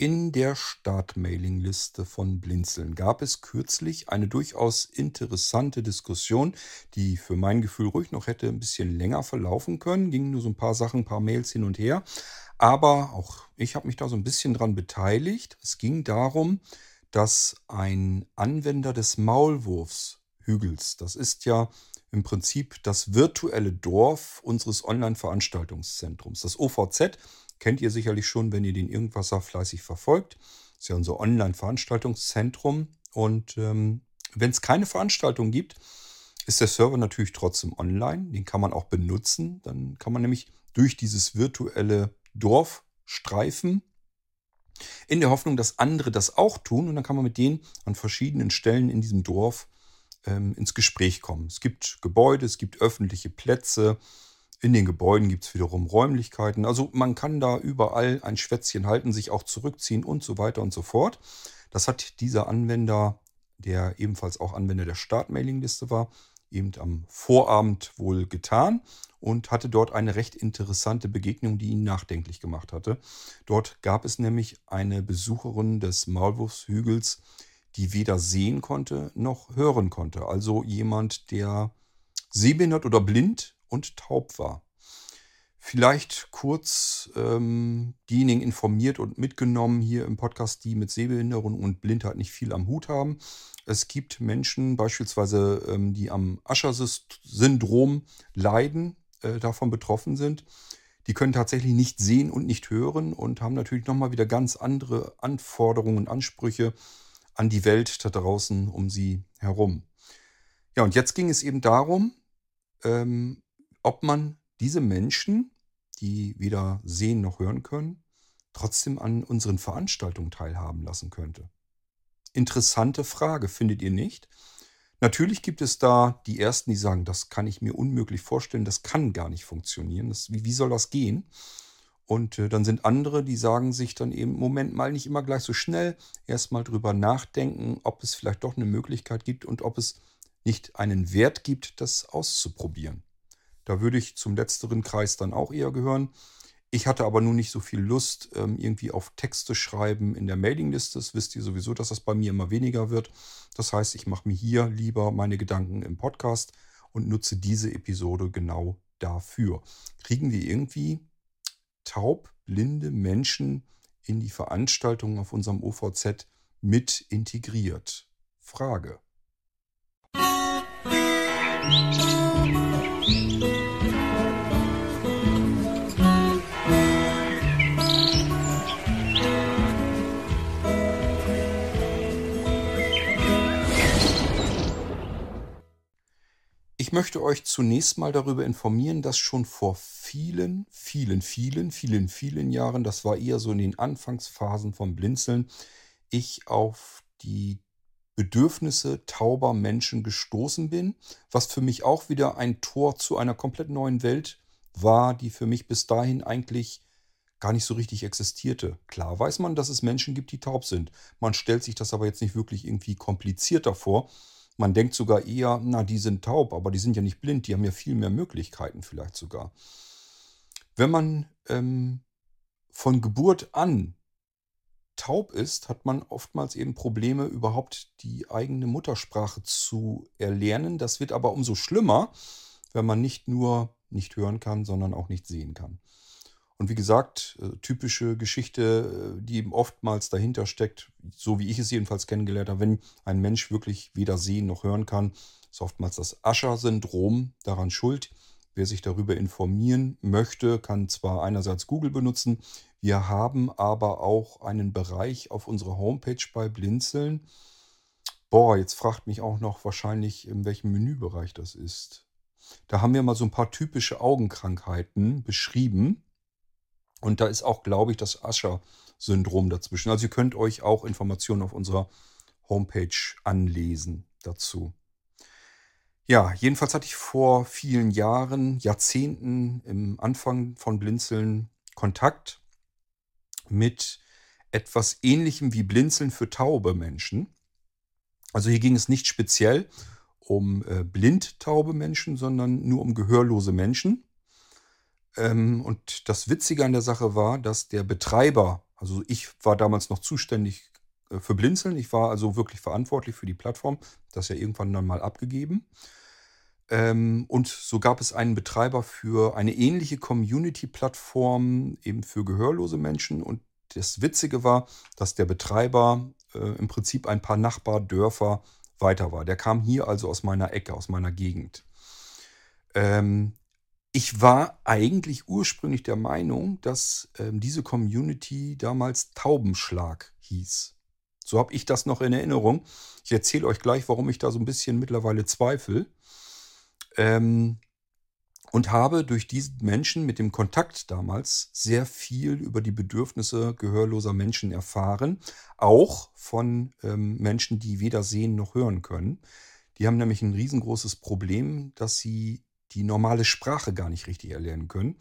In der Startmailingliste von Blinzeln gab es kürzlich eine durchaus interessante Diskussion, die für mein Gefühl ruhig noch hätte ein bisschen länger verlaufen können. Gingen nur so ein paar Sachen, ein paar Mails hin und her. Aber auch ich habe mich da so ein bisschen dran beteiligt. Es ging darum, dass ein Anwender des Maulwurfshügels, das ist ja im Prinzip das virtuelle Dorf unseres Online-Veranstaltungszentrums, das OVZ, Kennt ihr sicherlich schon, wenn ihr den Irgendwasser fleißig verfolgt. Das ist ja unser Online-Veranstaltungszentrum. Und ähm, wenn es keine Veranstaltung gibt, ist der Server natürlich trotzdem online. Den kann man auch benutzen. Dann kann man nämlich durch dieses virtuelle Dorf streifen, in der Hoffnung, dass andere das auch tun. Und dann kann man mit denen an verschiedenen Stellen in diesem Dorf ähm, ins Gespräch kommen. Es gibt Gebäude, es gibt öffentliche Plätze, in den Gebäuden gibt es wiederum Räumlichkeiten. Also man kann da überall ein Schwätzchen halten, sich auch zurückziehen und so weiter und so fort. Das hat dieser Anwender, der ebenfalls auch Anwender der Startmailingliste war, eben am Vorabend wohl getan und hatte dort eine recht interessante Begegnung, die ihn nachdenklich gemacht hatte. Dort gab es nämlich eine Besucherin des Maulwurfshügels, die weder sehen konnte noch hören konnte. Also jemand, der sehbehindert oder blind und taub war. Vielleicht kurz ähm, diejenigen informiert und mitgenommen hier im Podcast, die mit Sehbehinderung und Blindheit nicht viel am Hut haben. Es gibt Menschen beispielsweise, ähm, die am Ascher-Syndrom leiden, äh, davon betroffen sind. Die können tatsächlich nicht sehen und nicht hören und haben natürlich nochmal wieder ganz andere Anforderungen und Ansprüche an die Welt da draußen um sie herum. Ja, und jetzt ging es eben darum, ähm, ob man diese Menschen, die weder sehen noch hören können, trotzdem an unseren Veranstaltungen teilhaben lassen könnte. Interessante Frage, findet ihr nicht? Natürlich gibt es da die Ersten, die sagen, das kann ich mir unmöglich vorstellen, das kann gar nicht funktionieren. Das, wie, wie soll das gehen? Und äh, dann sind andere, die sagen sich dann eben, Moment mal, nicht immer gleich so schnell, erstmal drüber nachdenken, ob es vielleicht doch eine Möglichkeit gibt und ob es nicht einen Wert gibt, das auszuprobieren. Da würde ich zum letzteren Kreis dann auch eher gehören. Ich hatte aber nun nicht so viel Lust, ähm, irgendwie auf Texte schreiben in der Mailingliste. Das wisst ihr sowieso, dass das bei mir immer weniger wird. Das heißt, ich mache mir hier lieber meine Gedanken im Podcast und nutze diese Episode genau dafür. Kriegen wir irgendwie taub, blinde Menschen in die Veranstaltungen auf unserem OVZ mit integriert? Frage. Ich möchte euch zunächst mal darüber informieren, dass schon vor vielen, vielen, vielen, vielen, vielen Jahren, das war eher so in den Anfangsphasen vom Blinzeln, ich auf die Bedürfnisse tauber Menschen gestoßen bin, was für mich auch wieder ein Tor zu einer komplett neuen Welt war, die für mich bis dahin eigentlich gar nicht so richtig existierte. Klar weiß man, dass es Menschen gibt, die taub sind. Man stellt sich das aber jetzt nicht wirklich irgendwie komplizierter vor. Man denkt sogar eher, na, die sind taub, aber die sind ja nicht blind, die haben ja viel mehr Möglichkeiten vielleicht sogar. Wenn man ähm, von Geburt an taub ist, hat man oftmals eben Probleme, überhaupt die eigene Muttersprache zu erlernen. Das wird aber umso schlimmer, wenn man nicht nur nicht hören kann, sondern auch nicht sehen kann. Und wie gesagt, äh, typische Geschichte, äh, die eben oftmals dahinter steckt, so wie ich es jedenfalls kennengelernt habe, wenn ein Mensch wirklich weder sehen noch hören kann, ist oftmals das Ascher-Syndrom daran schuld. Wer sich darüber informieren möchte, kann zwar einerseits Google benutzen, wir haben aber auch einen Bereich auf unserer Homepage bei Blinzeln. Boah, jetzt fragt mich auch noch wahrscheinlich, in welchem Menübereich das ist. Da haben wir mal so ein paar typische Augenkrankheiten beschrieben. Und da ist auch, glaube ich, das Ascher-Syndrom dazwischen. Also ihr könnt euch auch Informationen auf unserer Homepage anlesen dazu. Ja, jedenfalls hatte ich vor vielen Jahren, Jahrzehnten im Anfang von Blinzeln Kontakt mit etwas Ähnlichem wie Blinzeln für taube Menschen. Also hier ging es nicht speziell um äh, blindtaube Menschen, sondern nur um gehörlose Menschen. Ähm, und das Witzige an der Sache war, dass der Betreiber, Also ich war damals noch zuständig äh, für Blinzeln. Ich war also wirklich verantwortlich für die Plattform. Das ja irgendwann dann mal abgegeben. Ähm, und so gab es einen Betreiber für eine ähnliche Community-Plattform eben für gehörlose Menschen. Und das Witzige war, dass der Betreiber äh, im Prinzip ein paar Nachbardörfer weiter war. Der kam hier also aus meiner Ecke, aus meiner Gegend. Ähm, ich war eigentlich ursprünglich der Meinung, dass ähm, diese Community damals Taubenschlag hieß. So habe ich das noch in Erinnerung. Ich erzähle euch gleich, warum ich da so ein bisschen mittlerweile zweifle. Ähm, und habe durch diesen Menschen mit dem Kontakt damals sehr viel über die Bedürfnisse gehörloser Menschen erfahren. Auch von ähm, Menschen, die weder sehen noch hören können. Die haben nämlich ein riesengroßes Problem, dass sie die normale Sprache gar nicht richtig erlernen können.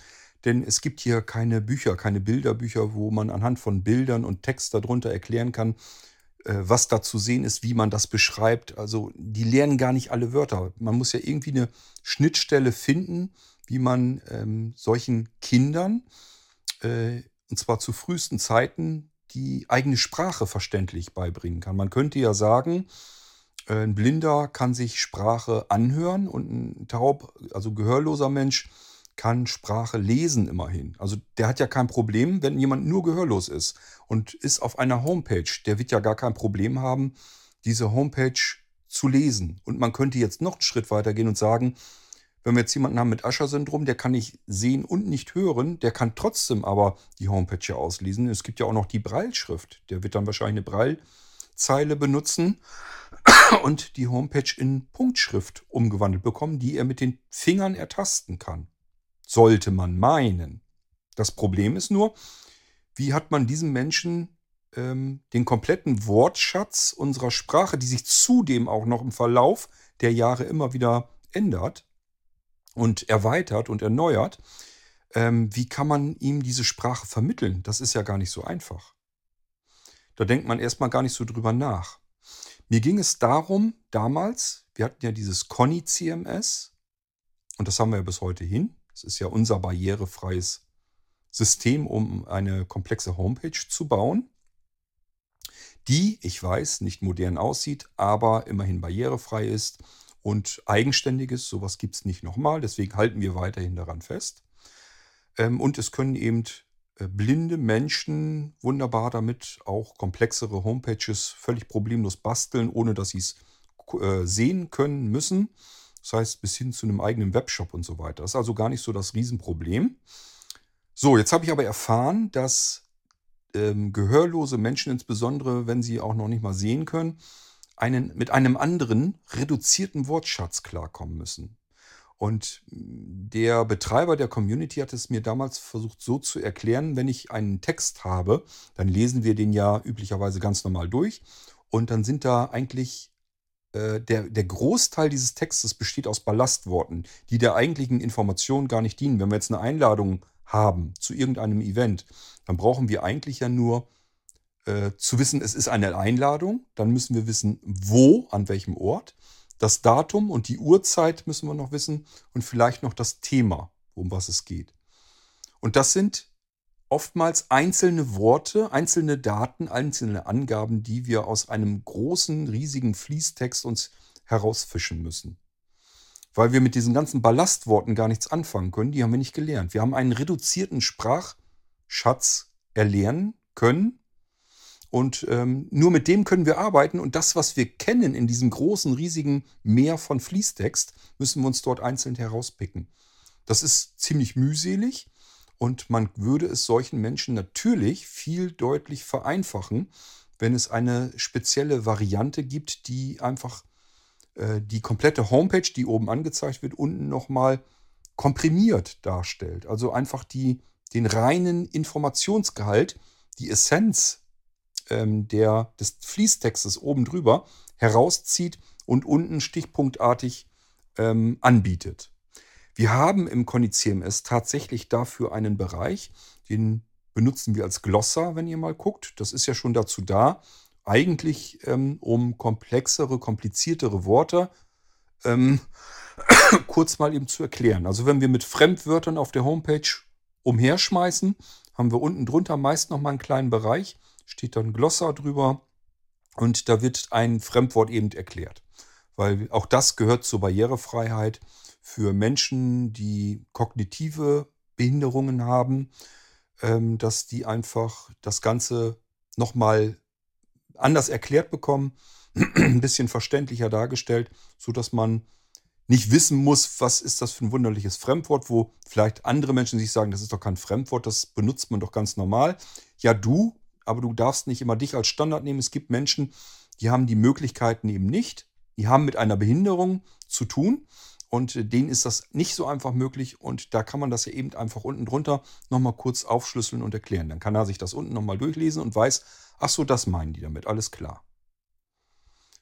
Denn es gibt hier keine Bücher, keine Bilderbücher, wo man anhand von Bildern und Text darunter erklären kann, äh, was da zu sehen ist, wie man das beschreibt. Also die lernen gar nicht alle Wörter. Man muss ja irgendwie eine Schnittstelle finden, wie man ähm, solchen Kindern, äh, und zwar zu frühesten Zeiten, die eigene Sprache verständlich beibringen kann. Man könnte ja sagen, ein Blinder kann sich Sprache anhören und ein taub, also gehörloser Mensch, kann Sprache lesen immerhin. Also der hat ja kein Problem, wenn jemand nur gehörlos ist und ist auf einer Homepage. Der wird ja gar kein Problem haben, diese Homepage zu lesen. Und man könnte jetzt noch einen Schritt weiter gehen und sagen, wenn wir jetzt jemanden haben mit Ascher-Syndrom, der kann nicht sehen und nicht hören, der kann trotzdem aber die Homepage ja auslesen. Es gibt ja auch noch die Breilschrift. Der wird dann wahrscheinlich eine Breilzeile benutzen und die Homepage in Punktschrift umgewandelt bekommen, die er mit den Fingern ertasten kann sollte man meinen. Das Problem ist nur, wie hat man diesem Menschen ähm, den kompletten Wortschatz unserer Sprache, die sich zudem auch noch im Verlauf der Jahre immer wieder ändert und erweitert und erneuert, ähm, wie kann man ihm diese Sprache vermitteln? Das ist ja gar nicht so einfach. Da denkt man erstmal gar nicht so drüber nach. Mir ging es darum, damals, wir hatten ja dieses Conny CMS und das haben wir ja bis heute hin. Es ist ja unser barrierefreies System, um eine komplexe Homepage zu bauen, die, ich weiß, nicht modern aussieht, aber immerhin barrierefrei ist und eigenständig ist. Sowas gibt es nicht nochmal, deswegen halten wir weiterhin daran fest. Ähm, und es können eben blinde Menschen wunderbar damit auch komplexere Homepages völlig problemlos basteln, ohne dass sie es äh, sehen können müssen. Das heißt, bis hin zu einem eigenen Webshop und so weiter. Das ist also gar nicht so das Riesenproblem. So, jetzt habe ich aber erfahren, dass ähm, gehörlose Menschen, insbesondere wenn sie auch noch nicht mal sehen können, einen, mit einem anderen reduzierten Wortschatz klarkommen müssen. Und der Betreiber der Community hat es mir damals versucht so zu erklären, wenn ich einen Text habe, dann lesen wir den ja üblicherweise ganz normal durch und dann sind da eigentlich äh, der, der Großteil dieses Textes besteht aus Ballastworten, die der eigentlichen Information gar nicht dienen. Wenn wir jetzt eine Einladung haben zu irgendeinem Event, dann brauchen wir eigentlich ja nur äh, zu wissen, es ist eine Einladung. Dann müssen wir wissen, wo, an welchem Ort. Das Datum und die Uhrzeit müssen wir noch wissen und vielleicht noch das Thema, um was es geht. Und das sind oftmals einzelne Worte, einzelne Daten, einzelne Angaben, die wir aus einem großen, riesigen Fließtext uns herausfischen müssen. Weil wir mit diesen ganzen Ballastworten gar nichts anfangen können, die haben wir nicht gelernt. Wir haben einen reduzierten Sprachschatz erlernen können und ähm, nur mit dem können wir arbeiten und das, was wir kennen in diesem großen, riesigen Meer von Fließtext, müssen wir uns dort einzeln herauspicken. Das ist ziemlich mühselig und man würde es solchen Menschen natürlich viel deutlich vereinfachen, wenn es eine spezielle Variante gibt, die einfach äh, die komplette Homepage, die oben angezeigt wird, unten nochmal komprimiert darstellt. Also einfach die, den reinen Informationsgehalt, die Essenz ähm, der, des Fließtextes oben drüber herauszieht und unten stichpunktartig ähm, anbietet. Wir haben im Conny CMS tatsächlich dafür einen Bereich, den benutzen wir als Glossar, wenn ihr mal guckt. Das ist ja schon dazu da, eigentlich ähm, um komplexere, kompliziertere Worte ähm, kurz mal eben zu erklären. Also wenn wir mit Fremdwörtern auf der Homepage umherschmeißen, haben wir unten drunter meist nochmal einen kleinen Bereich, steht dann Glossar drüber und da wird ein Fremdwort eben erklärt. Weil auch das gehört zur Barrierefreiheit für Menschen, die kognitive Behinderungen haben, ähm, dass die einfach das Ganze nochmal anders erklärt bekommen, ein bisschen verständlicher dargestellt, sodass man nicht wissen muss, was ist das für ein wunderliches Fremdwort, wo vielleicht andere Menschen sich sagen, das ist doch kein Fremdwort, das benutzt man doch ganz normal. Ja, du, aber du darfst nicht immer dich als Standard nehmen. Es gibt Menschen, die haben die Möglichkeiten eben nicht. Die haben mit einer Behinderung zu tun und denen ist das nicht so einfach möglich und da kann man das ja eben einfach unten drunter nochmal kurz aufschlüsseln und erklären. Dann kann er sich das unten nochmal durchlesen und weiß, ach so, das meinen die damit, alles klar.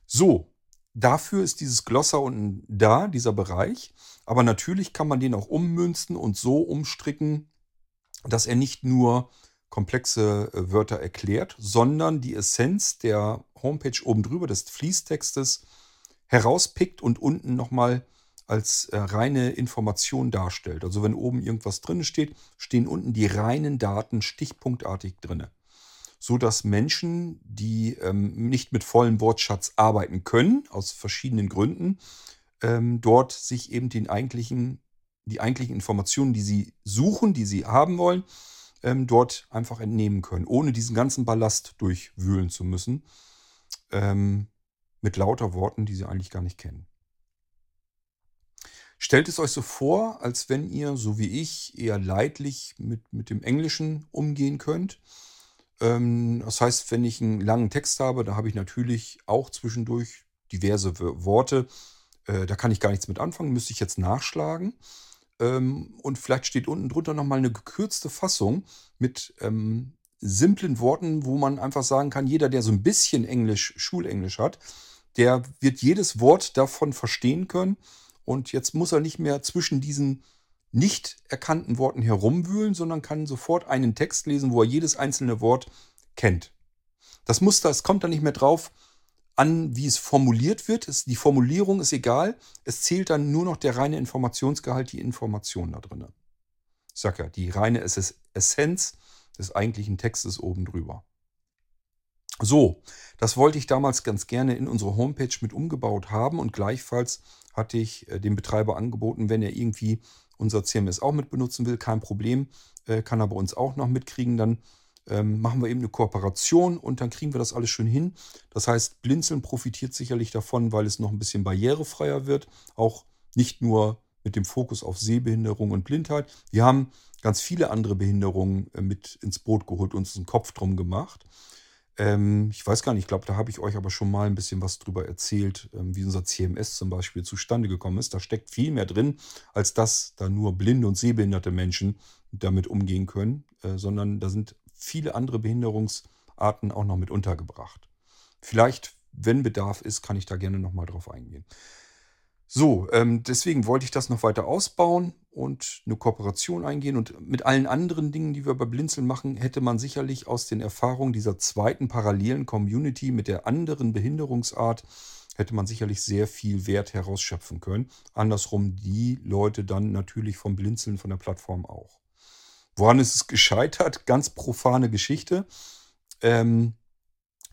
So, dafür ist dieses Glossar unten da, dieser Bereich. Aber natürlich kann man den auch ummünzen und so umstricken, dass er nicht nur komplexe äh, Wörter erklärt, sondern die Essenz der Homepage oben drüber des Fließtextes herauspickt und unten nochmal als äh, reine Information darstellt. Also wenn oben irgendwas drin steht, stehen unten die reinen Daten stichpunktartig drin so dass Menschen, die ähm, nicht mit vollem Wortschatz arbeiten können, aus verschiedenen Gründen, ähm, dort sich eben den eigentlichen, die eigentlichen Informationen, die sie suchen, die sie haben wollen, ähm, dort einfach entnehmen können, ohne diesen ganzen Ballast durchwühlen zu müssen, ähm, mit lauter Worten, die sie eigentlich gar nicht kennen. Stellt es euch so vor, als wenn ihr, so wie ich, eher leidlich mit, mit dem Englischen umgehen könnt ähm, das heißt, wenn ich einen langen Text habe, da habe ich natürlich auch zwischendurch diverse Worte. Äh, da kann ich gar nichts mit anfangen, müsste ich jetzt nachschlagen. Ähm, und vielleicht steht unten drunter nochmal eine gekürzte Fassung mit ähm, simplen Worten, wo man einfach sagen kann, jeder, der so ein bisschen Englisch, Schulenglisch hat, der wird jedes Wort davon verstehen können. Und jetzt muss er nicht mehr zwischen diesen nicht erkannten Worten herumwühlen, sondern kann sofort einen Text lesen, wo er jedes einzelne Wort kennt. Das Muster, es kommt da nicht mehr drauf an, wie es formuliert wird. Es, die Formulierung ist egal. Es zählt dann nur noch der reine Informationsgehalt, die Information da drin. Ich sag ja, die reine Essenz des eigentlichen Textes oben drüber. So, das wollte ich damals ganz gerne in unsere Homepage mit umgebaut haben und gleichfalls hatte ich äh, dem Betreiber angeboten, wenn er irgendwie unser CMS auch mit benutzen will, kein Problem, äh, kann er bei uns auch noch mitkriegen. Dann ähm, machen wir eben eine Kooperation und dann kriegen wir das alles schön hin. Das heißt, Blinzeln profitiert sicherlich davon, weil es noch ein bisschen barrierefreier wird. Auch nicht nur mit dem Fokus auf Sehbehinderung und Blindheit. Wir haben ganz viele andere Behinderungen äh, mit ins Boot geholt, uns einen Kopf drum gemacht. Ähm, ich weiß gar nicht, ich glaube, da habe ich euch aber schon mal ein bisschen was drüber erzählt, ähm, wie unser CMS zum Beispiel zustande gekommen ist. Da steckt viel mehr drin, als dass da nur blinde und sehbehinderte Menschen damit umgehen können, äh, sondern da sind viele andere Behinderungsarten auch noch mit untergebracht. Vielleicht, wenn Bedarf ist, kann ich da gerne nochmal drauf eingehen. So, ähm, deswegen wollte ich das noch weiter ausbauen und eine Kooperation eingehen. Und mit allen anderen Dingen, die wir bei Blinzeln machen, hätte man sicherlich aus den Erfahrungen dieser zweiten parallelen Community mit der anderen Behinderungsart, hätte man sicherlich sehr viel Wert herausschöpfen können. Andersrum die Leute dann natürlich vom Blinzeln von der Plattform auch. Woran ist es gescheitert? Ganz profane Geschichte. Ähm,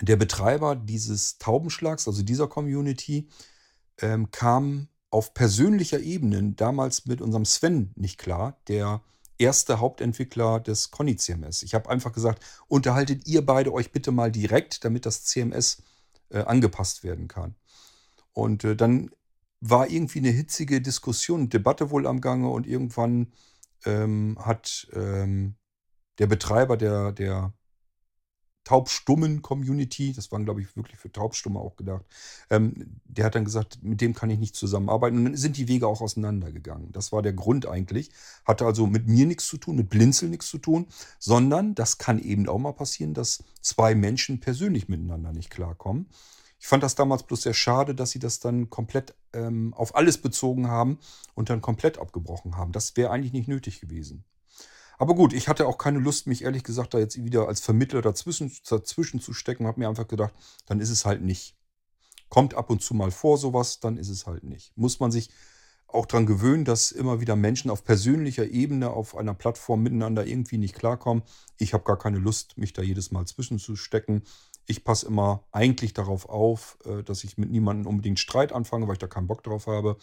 der Betreiber dieses Taubenschlags, also dieser Community, ähm, kam auf persönlicher Ebene damals mit unserem Sven nicht klar, der erste Hauptentwickler des Conny CMS. Ich habe einfach gesagt, unterhaltet ihr beide euch bitte mal direkt, damit das CMS äh, angepasst werden kann. Und äh, dann war irgendwie eine hitzige Diskussion, Debatte wohl am Gange und irgendwann ähm, hat ähm, der Betreiber der, der taubstummen Community, das waren, glaube ich, wirklich für Taubstumme auch gedacht, ähm, der hat dann gesagt, mit dem kann ich nicht zusammenarbeiten. Und dann sind die Wege auch auseinandergegangen. Das war der Grund eigentlich. Hatte also mit mir nichts zu tun, mit Blinzel nichts zu tun, sondern das kann eben auch mal passieren, dass zwei Menschen persönlich miteinander nicht klarkommen. Ich fand das damals bloß sehr schade, dass sie das dann komplett ähm, auf alles bezogen haben und dann komplett abgebrochen haben. Das wäre eigentlich nicht nötig gewesen. Aber gut, ich hatte auch keine Lust, mich ehrlich gesagt da jetzt wieder als Vermittler dazwischen, dazwischen zu stecken. Habe mir einfach gedacht, dann ist es halt nicht. Kommt ab und zu mal vor sowas, dann ist es halt nicht. Muss man sich auch daran gewöhnt, dass immer wieder Menschen auf persönlicher Ebene auf einer Plattform miteinander irgendwie nicht klarkommen. Ich habe gar keine Lust, mich da jedes Mal zwischenzustecken. Ich passe immer eigentlich darauf auf, äh, dass ich mit niemandem unbedingt Streit anfange, weil ich da keinen Bock drauf habe.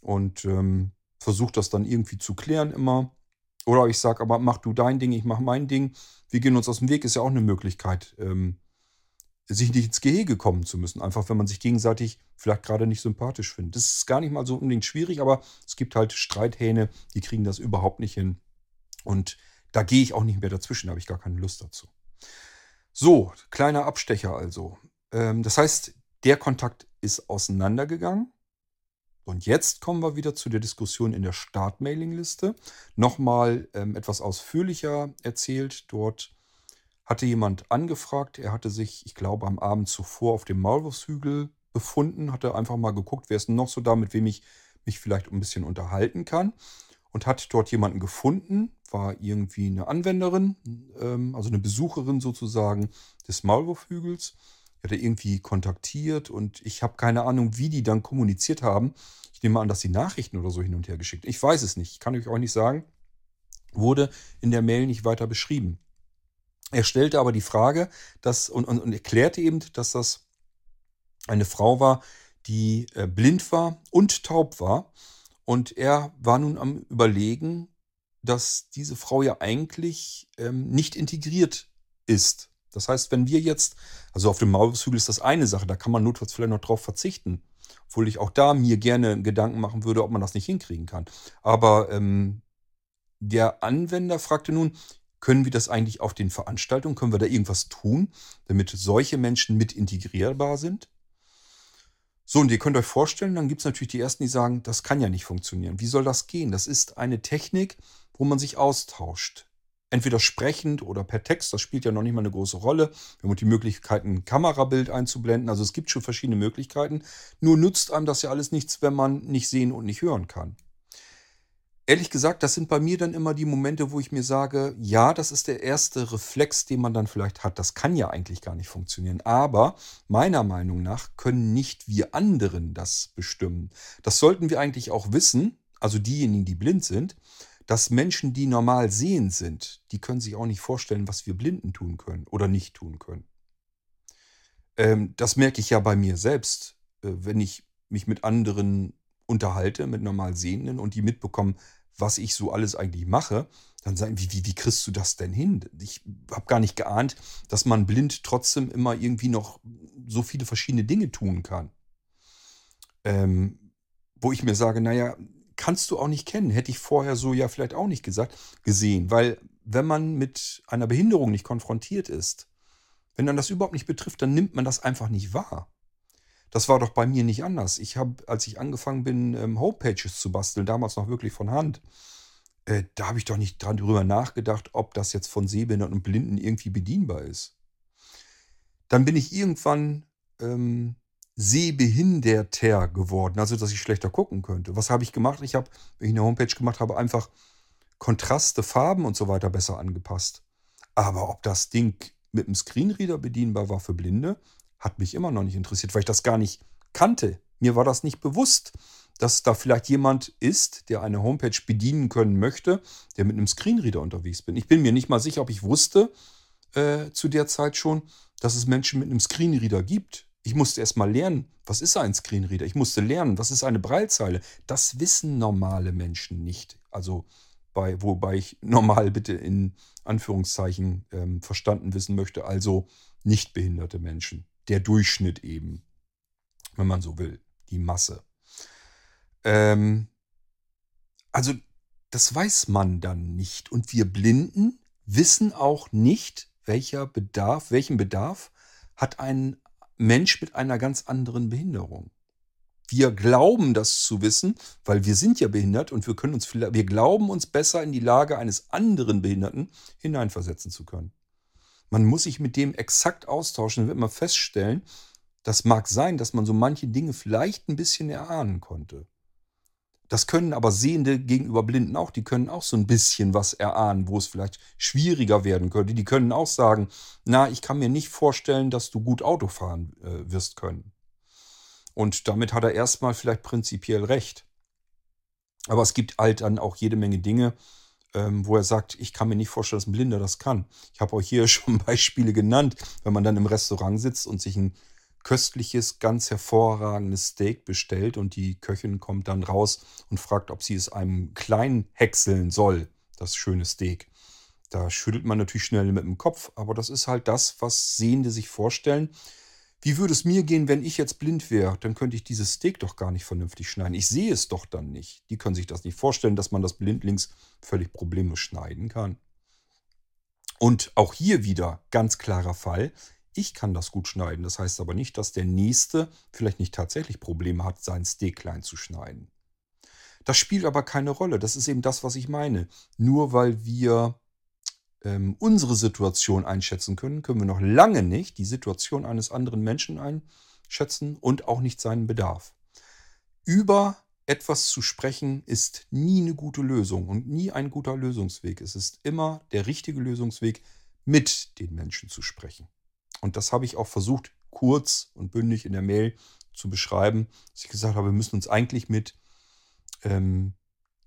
Und ähm, versuche das dann irgendwie zu klären immer. Oder ich sage, aber mach du dein Ding, ich mach mein Ding. Wir gehen uns aus dem Weg, ist ja auch eine Möglichkeit, ähm, sich nicht ins Gehege kommen zu müssen. Einfach, wenn man sich gegenseitig vielleicht gerade nicht sympathisch findet. Das ist gar nicht mal so unbedingt schwierig, aber es gibt halt Streithähne, die kriegen das überhaupt nicht hin. Und da gehe ich auch nicht mehr dazwischen, da habe ich gar keine Lust dazu. So, kleiner Abstecher also. Ähm, das heißt, der Kontakt ist auseinandergegangen. Und jetzt kommen wir wieder zu der Diskussion in der Startmailingliste. Nochmal ähm, etwas ausführlicher erzählt. Dort hatte jemand angefragt. Er hatte sich, ich glaube, am Abend zuvor auf dem Maulwurfshügel befunden, hatte einfach mal geguckt, wer ist noch so da, mit wem ich mich vielleicht ein bisschen unterhalten kann. Und hat dort jemanden gefunden, war irgendwie eine Anwenderin, ähm, also eine Besucherin sozusagen des Maulwurfhügels. Er hatte irgendwie kontaktiert und ich habe keine Ahnung, wie die dann kommuniziert haben. Ich nehme an, dass sie Nachrichten oder so hin und her geschickt. Ich weiß es nicht, ich kann euch auch nicht sagen. Wurde in der Mail nicht weiter beschrieben. Er stellte aber die Frage, dass, und, und, und erklärte eben, dass das eine Frau war, die äh, blind war und taub war. Und er war nun am Überlegen, dass diese Frau ja eigentlich ähm, nicht integriert ist. Das heißt, wenn wir jetzt, also auf dem Maulwurfshügel ist das eine Sache, da kann man notfalls vielleicht noch drauf verzichten. Obwohl ich auch da mir gerne Gedanken machen würde, ob man das nicht hinkriegen kann. Aber ähm, der Anwender fragte nun, können wir das eigentlich auf den Veranstaltungen, können wir da irgendwas tun, damit solche Menschen mit integrierbar sind? So, und ihr könnt euch vorstellen, dann gibt es natürlich die Ersten, die sagen, das kann ja nicht funktionieren. Wie soll das gehen? Das ist eine Technik, wo man sich austauscht. Entweder sprechend oder per Text, das spielt ja noch nicht mal eine große Rolle. Wir haben die Möglichkeit, ein Kamerabild einzublenden. Also es gibt schon verschiedene Möglichkeiten. Nur nützt einem das ja alles nichts, wenn man nicht sehen und nicht hören kann. Ehrlich gesagt, das sind bei mir dann immer die Momente, wo ich mir sage, ja, das ist der erste Reflex, den man dann vielleicht hat. Das kann ja eigentlich gar nicht funktionieren. Aber meiner Meinung nach können nicht wir anderen das bestimmen. Das sollten wir eigentlich auch wissen, also diejenigen, die blind sind, dass Menschen, die normal sehend sind, die können sich auch nicht vorstellen, was wir Blinden tun können oder nicht tun können. Ähm, das merke ich ja bei mir selbst, äh, wenn ich mich mit anderen unterhalte mit normal Sehenden und die mitbekommen, was ich so alles eigentlich mache, dann sagen, wie, wie, wie kriegst du das denn hin? Ich habe gar nicht geahnt, dass man blind trotzdem immer irgendwie noch so viele verschiedene Dinge tun kann. Ähm, wo ich mir sage, naja, kannst du auch nicht kennen. Hätte ich vorher so ja vielleicht auch nicht gesagt, gesehen. Weil wenn man mit einer Behinderung nicht konfrontiert ist, wenn dann das überhaupt nicht betrifft, dann nimmt man das einfach nicht wahr. Das war doch bei mir nicht anders. Ich habe, als ich angefangen bin, ähm, Homepages zu basteln, damals noch wirklich von Hand, äh, da habe ich doch nicht dran drüber nachgedacht, ob das jetzt von Sehbehinderten und Blinden irgendwie bedienbar ist. Dann bin ich irgendwann ähm, sehbehinderter geworden, also dass ich schlechter gucken könnte. Was habe ich gemacht? Ich habe, wenn ich eine Homepage gemacht habe, einfach Kontraste, Farben und so weiter besser angepasst. Aber ob das Ding mit dem Screenreader bedienbar war für Blinde, hat mich immer noch nicht interessiert, weil ich das gar nicht kannte. Mir war das nicht bewusst, dass da vielleicht jemand ist, der eine Homepage bedienen können möchte, der mit einem Screenreader unterwegs bin. Ich bin mir nicht mal sicher, ob ich wusste äh, zu der Zeit schon, dass es Menschen mit einem Screenreader gibt. Ich musste erst mal lernen, was ist ein Screenreader? Ich musste lernen, was ist eine Breilzeile? Das wissen normale Menschen nicht. Also bei, wobei ich normal bitte in Anführungszeichen ähm, verstanden wissen möchte, also nicht behinderte Menschen der Durchschnitt eben, wenn man so will, die Masse. Ähm, also das weiß man dann nicht. Und wir Blinden wissen auch nicht, welcher Bedarf, welchen Bedarf hat ein Mensch mit einer ganz anderen Behinderung. Wir glauben das zu wissen, weil wir sind ja behindert und wir können uns wir glauben uns besser in die Lage eines anderen Behinderten hineinversetzen zu können. Man muss sich mit dem exakt austauschen, dann wird man feststellen, das mag sein, dass man so manche Dinge vielleicht ein bisschen erahnen konnte. Das können aber Sehende gegenüber Blinden auch, die können auch so ein bisschen was erahnen, wo es vielleicht schwieriger werden könnte. Die können auch sagen, na, ich kann mir nicht vorstellen, dass du gut Auto fahren äh, wirst können. Und damit hat er erstmal vielleicht prinzipiell recht. Aber es gibt halt dann auch jede Menge Dinge, ähm, wo er sagt, ich kann mir nicht vorstellen, dass ein Blinder das kann. Ich habe euch hier schon Beispiele genannt, wenn man dann im Restaurant sitzt und sich ein köstliches, ganz hervorragendes Steak bestellt und die Köchin kommt dann raus und fragt, ob sie es einem klein häckseln soll, das schöne Steak. Da schüttelt man natürlich schnell mit dem Kopf, aber das ist halt das, was Sehende sich vorstellen. Wie würde es mir gehen, wenn ich jetzt blind wäre? Dann könnte ich dieses Steak doch gar nicht vernünftig schneiden. Ich sehe es doch dann nicht. Die können sich das nicht vorstellen, dass man das blindlings völlig problemlos schneiden kann. Und auch hier wieder ganz klarer Fall. Ich kann das gut schneiden. Das heißt aber nicht, dass der Nächste vielleicht nicht tatsächlich Probleme hat, sein Steak klein zu schneiden. Das spielt aber keine Rolle. Das ist eben das, was ich meine. Nur weil wir ähm, unsere Situation einschätzen können, können wir noch lange nicht die Situation eines anderen Menschen einschätzen und auch nicht seinen Bedarf. Über etwas zu sprechen ist nie eine gute Lösung und nie ein guter Lösungsweg. Es ist immer der richtige Lösungsweg, mit den Menschen zu sprechen. Und das habe ich auch versucht, kurz und bündig in der Mail zu beschreiben, dass ich gesagt habe, wir müssen uns eigentlich mit ähm,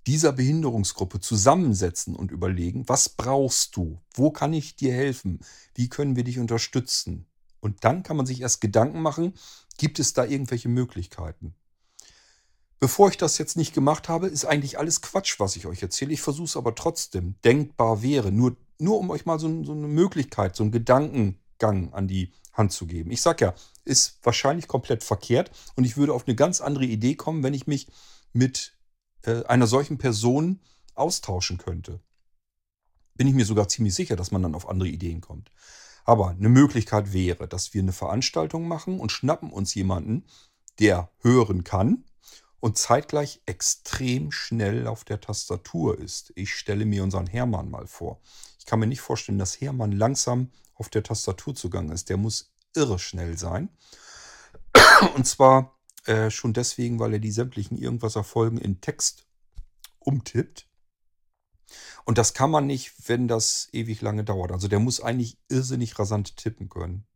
dieser Behinderungsgruppe zusammensetzen und überlegen, was brauchst du? Wo kann ich dir helfen? Wie können wir dich unterstützen? Und dann kann man sich erst Gedanken machen, gibt es da irgendwelche Möglichkeiten? Bevor ich das jetzt nicht gemacht habe, ist eigentlich alles Quatsch, was ich euch erzähle. Ich versuche es aber trotzdem, denkbar wäre. Nur, nur um euch mal so, so eine Möglichkeit, so einen Gedankengang an die Hand zu geben. Ich sage ja, ist wahrscheinlich komplett verkehrt und ich würde auf eine ganz andere Idee kommen, wenn ich mich mit äh, einer solchen Person austauschen könnte. Bin ich mir sogar ziemlich sicher, dass man dann auf andere Ideen kommt. Aber eine Möglichkeit wäre, dass wir eine Veranstaltung machen und schnappen uns jemanden, der hören kann und zeitgleich extrem schnell auf der Tastatur ist. Ich stelle mir unseren Hermann mal vor. Ich kann mir nicht vorstellen, dass Hermann langsam auf der Tastatur zugange ist. Der muss irre schnell sein. Und zwar äh, schon deswegen, weil er die sämtlichen Irgendwas-Erfolgen in Text umtippt. Und das kann man nicht, wenn das ewig lange dauert. Also der muss eigentlich irrsinnig rasant tippen können.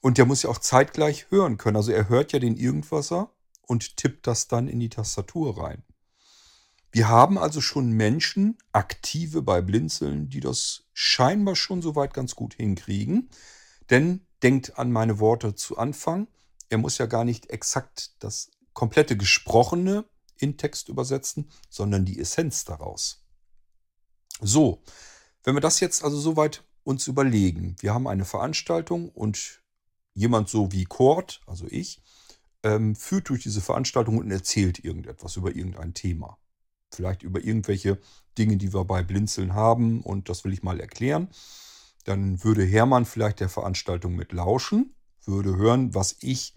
Und der muss ja auch zeitgleich hören können. Also er hört ja den Irgendwasser und tippt das dann in die Tastatur rein. Wir haben also schon Menschen, aktive bei Blinzeln, die das scheinbar schon soweit ganz gut hinkriegen. Denn denkt an meine Worte zu Anfang er muss ja gar nicht exakt das komplette Gesprochene in Text übersetzen, sondern die Essenz daraus. So, wenn wir das jetzt also soweit uns überlegen, wir haben eine Veranstaltung und jemand so wie Kurt, also ich, ähm, führt durch diese Veranstaltung und erzählt irgendetwas über irgendein Thema. Vielleicht über irgendwelche Dinge, die wir bei Blinzeln haben und das will ich mal erklären. Dann würde Hermann vielleicht der Veranstaltung mit lauschen würde hören, was ich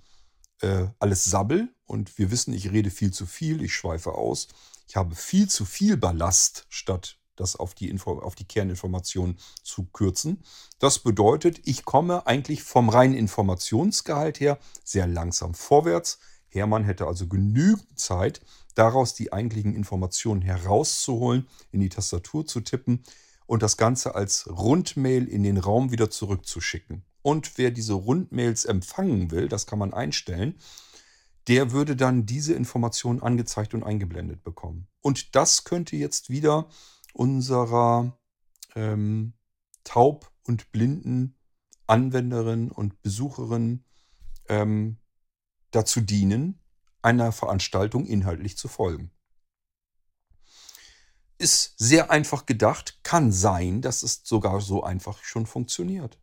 äh, alles sabbel und wir wissen, ich rede viel zu viel, ich schweife aus. Ich habe viel zu viel Ballast, statt das auf die, Info auf die Kerninformation zu kürzen. Das bedeutet, ich komme eigentlich vom reinen Informationsgehalt her sehr langsam vorwärts. Hermann hätte also genügend Zeit, daraus die eigentlichen Informationen herauszuholen, in die Tastatur zu tippen und das Ganze als Rundmail in den Raum wieder zurückzuschicken. Und wer diese Rundmails empfangen will, das kann man einstellen, der würde dann diese Informationen angezeigt und eingeblendet bekommen. Und das könnte jetzt wieder unserer ähm, taub und blinden Anwenderin und Besucherin ähm, dazu dienen, einer Veranstaltung inhaltlich zu folgen. Ist sehr einfach gedacht, kann sein, dass es sogar so einfach schon funktioniert.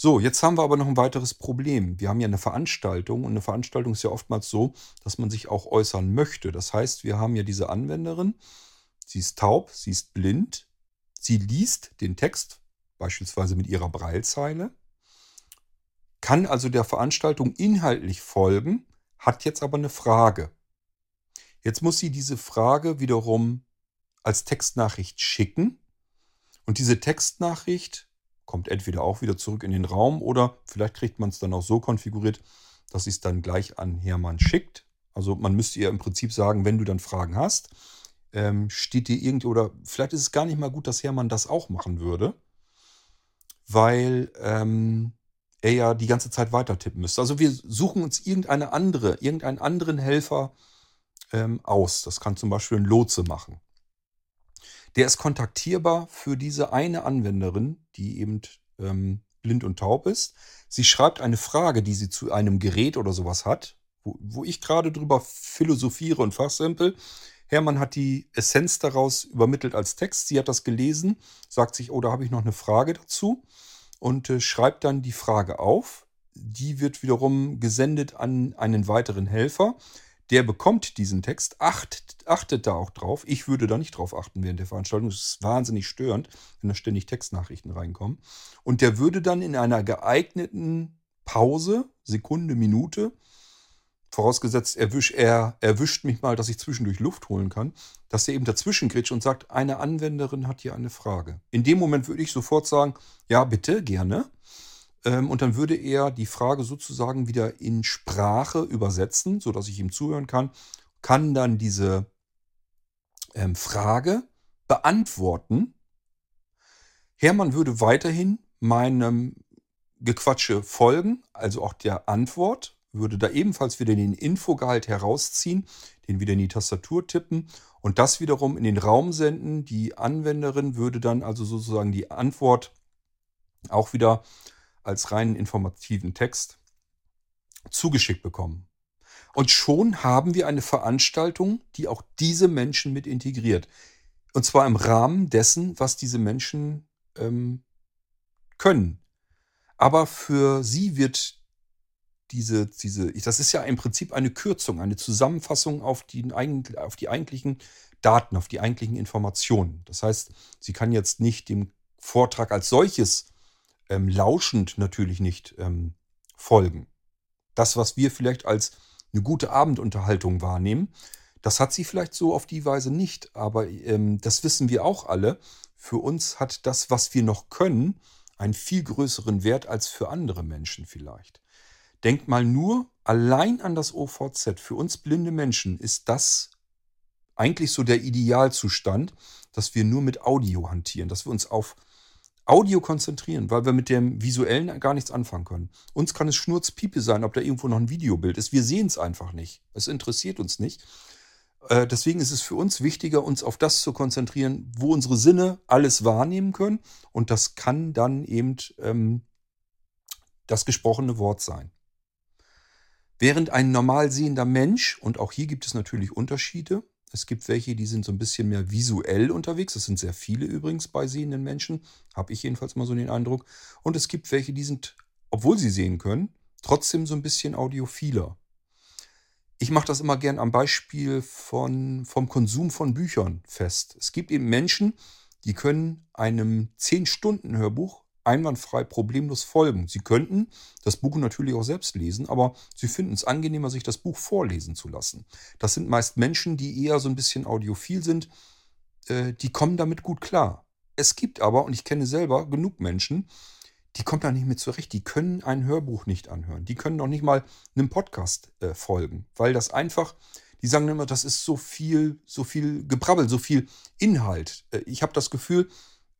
So, jetzt haben wir aber noch ein weiteres Problem. Wir haben ja eine Veranstaltung und eine Veranstaltung ist ja oftmals so, dass man sich auch äußern möchte. Das heißt, wir haben ja diese Anwenderin, sie ist taub, sie ist blind, sie liest den Text, beispielsweise mit ihrer Breilzeile, kann also der Veranstaltung inhaltlich folgen, hat jetzt aber eine Frage. Jetzt muss sie diese Frage wiederum als Textnachricht schicken und diese Textnachricht kommt entweder auch wieder zurück in den Raum oder vielleicht kriegt man es dann auch so konfiguriert, dass sie es dann gleich an Hermann schickt. Also man müsste ihr im Prinzip sagen, wenn du dann Fragen hast, ähm, steht dir irgendwie, oder vielleicht ist es gar nicht mal gut, dass Hermann das auch machen würde, weil ähm, er ja die ganze Zeit weiter tippen müsste. Also wir suchen uns irgendeine andere, irgendeinen anderen Helfer ähm, aus. Das kann zum Beispiel ein Lotse machen. Der ist kontaktierbar für diese eine Anwenderin, die eben ähm, blind und taub ist. Sie schreibt eine Frage, die sie zu einem Gerät oder sowas hat, wo, wo ich gerade drüber philosophiere und fachsimpel. Hermann hat die Essenz daraus übermittelt als Text. Sie hat das gelesen, sagt sich, oh, da habe ich noch eine Frage dazu und äh, schreibt dann die Frage auf. Die wird wiederum gesendet an einen weiteren Helfer. Der bekommt diesen Text, achtet, achtet da auch drauf. Ich würde da nicht drauf achten während der Veranstaltung. Das ist wahnsinnig störend, wenn da ständig Textnachrichten reinkommen. Und der würde dann in einer geeigneten Pause, Sekunde, Minute, vorausgesetzt, erwisch, er erwischt mich mal, dass ich zwischendurch Luft holen kann, dass er eben dazwischen gritscht und sagt, eine Anwenderin hat hier eine Frage. In dem Moment würde ich sofort sagen, ja, bitte, gerne. Ähm, und dann würde er die Frage sozusagen wieder in Sprache übersetzen, sodass ich ihm zuhören kann, kann dann diese ähm, Frage beantworten. Hermann würde weiterhin meinem Gequatsche folgen, also auch der Antwort, würde da ebenfalls wieder den Infogehalt herausziehen, den wieder in die Tastatur tippen und das wiederum in den Raum senden. Die Anwenderin würde dann also sozusagen die Antwort auch wieder als reinen informativen Text zugeschickt bekommen. Und schon haben wir eine Veranstaltung, die auch diese Menschen mit integriert. Und zwar im Rahmen dessen, was diese Menschen ähm, können. Aber für sie wird diese, diese, das ist ja im Prinzip eine Kürzung, eine Zusammenfassung auf die, auf die eigentlichen Daten, auf die eigentlichen Informationen. Das heißt, sie kann jetzt nicht dem Vortrag als solches ähm, lauschend natürlich nicht ähm, folgen. Das, was wir vielleicht als eine gute Abendunterhaltung wahrnehmen, das hat sie vielleicht so auf die Weise nicht, aber ähm, das wissen wir auch alle. Für uns hat das, was wir noch können, einen viel größeren Wert als für andere Menschen vielleicht. Denkt mal nur allein an das OVZ. Für uns blinde Menschen ist das eigentlich so der Idealzustand, dass wir nur mit Audio hantieren, dass wir uns auf Audio konzentrieren, weil wir mit dem Visuellen gar nichts anfangen können. Uns kann es Schnurzpiepe sein, ob da irgendwo noch ein Videobild ist. Wir sehen es einfach nicht. Es interessiert uns nicht. Äh, deswegen ist es für uns wichtiger, uns auf das zu konzentrieren, wo unsere Sinne alles wahrnehmen können. Und das kann dann eben ähm, das gesprochene Wort sein. Während ein normal sehender Mensch, und auch hier gibt es natürlich Unterschiede, es gibt welche, die sind so ein bisschen mehr visuell unterwegs. Das sind sehr viele übrigens bei sehenden Menschen. Habe ich jedenfalls mal so den Eindruck. Und es gibt welche, die sind, obwohl sie sehen können, trotzdem so ein bisschen audiophiler. Ich mache das immer gern am Beispiel von, vom Konsum von Büchern fest. Es gibt eben Menschen, die können einem 10-Stunden-Hörbuch einwandfrei problemlos folgen. Sie könnten das Buch natürlich auch selbst lesen, aber Sie finden es angenehmer, sich das Buch vorlesen zu lassen. Das sind meist Menschen, die eher so ein bisschen audiophil sind, äh, die kommen damit gut klar. Es gibt aber, und ich kenne selber genug Menschen, die kommen da nicht mehr zurecht. Die können ein Hörbuch nicht anhören. Die können noch nicht mal einem Podcast äh, folgen, weil das einfach, die sagen immer, das ist so viel, so viel Gebrabbel, so viel Inhalt. Äh, ich habe das Gefühl,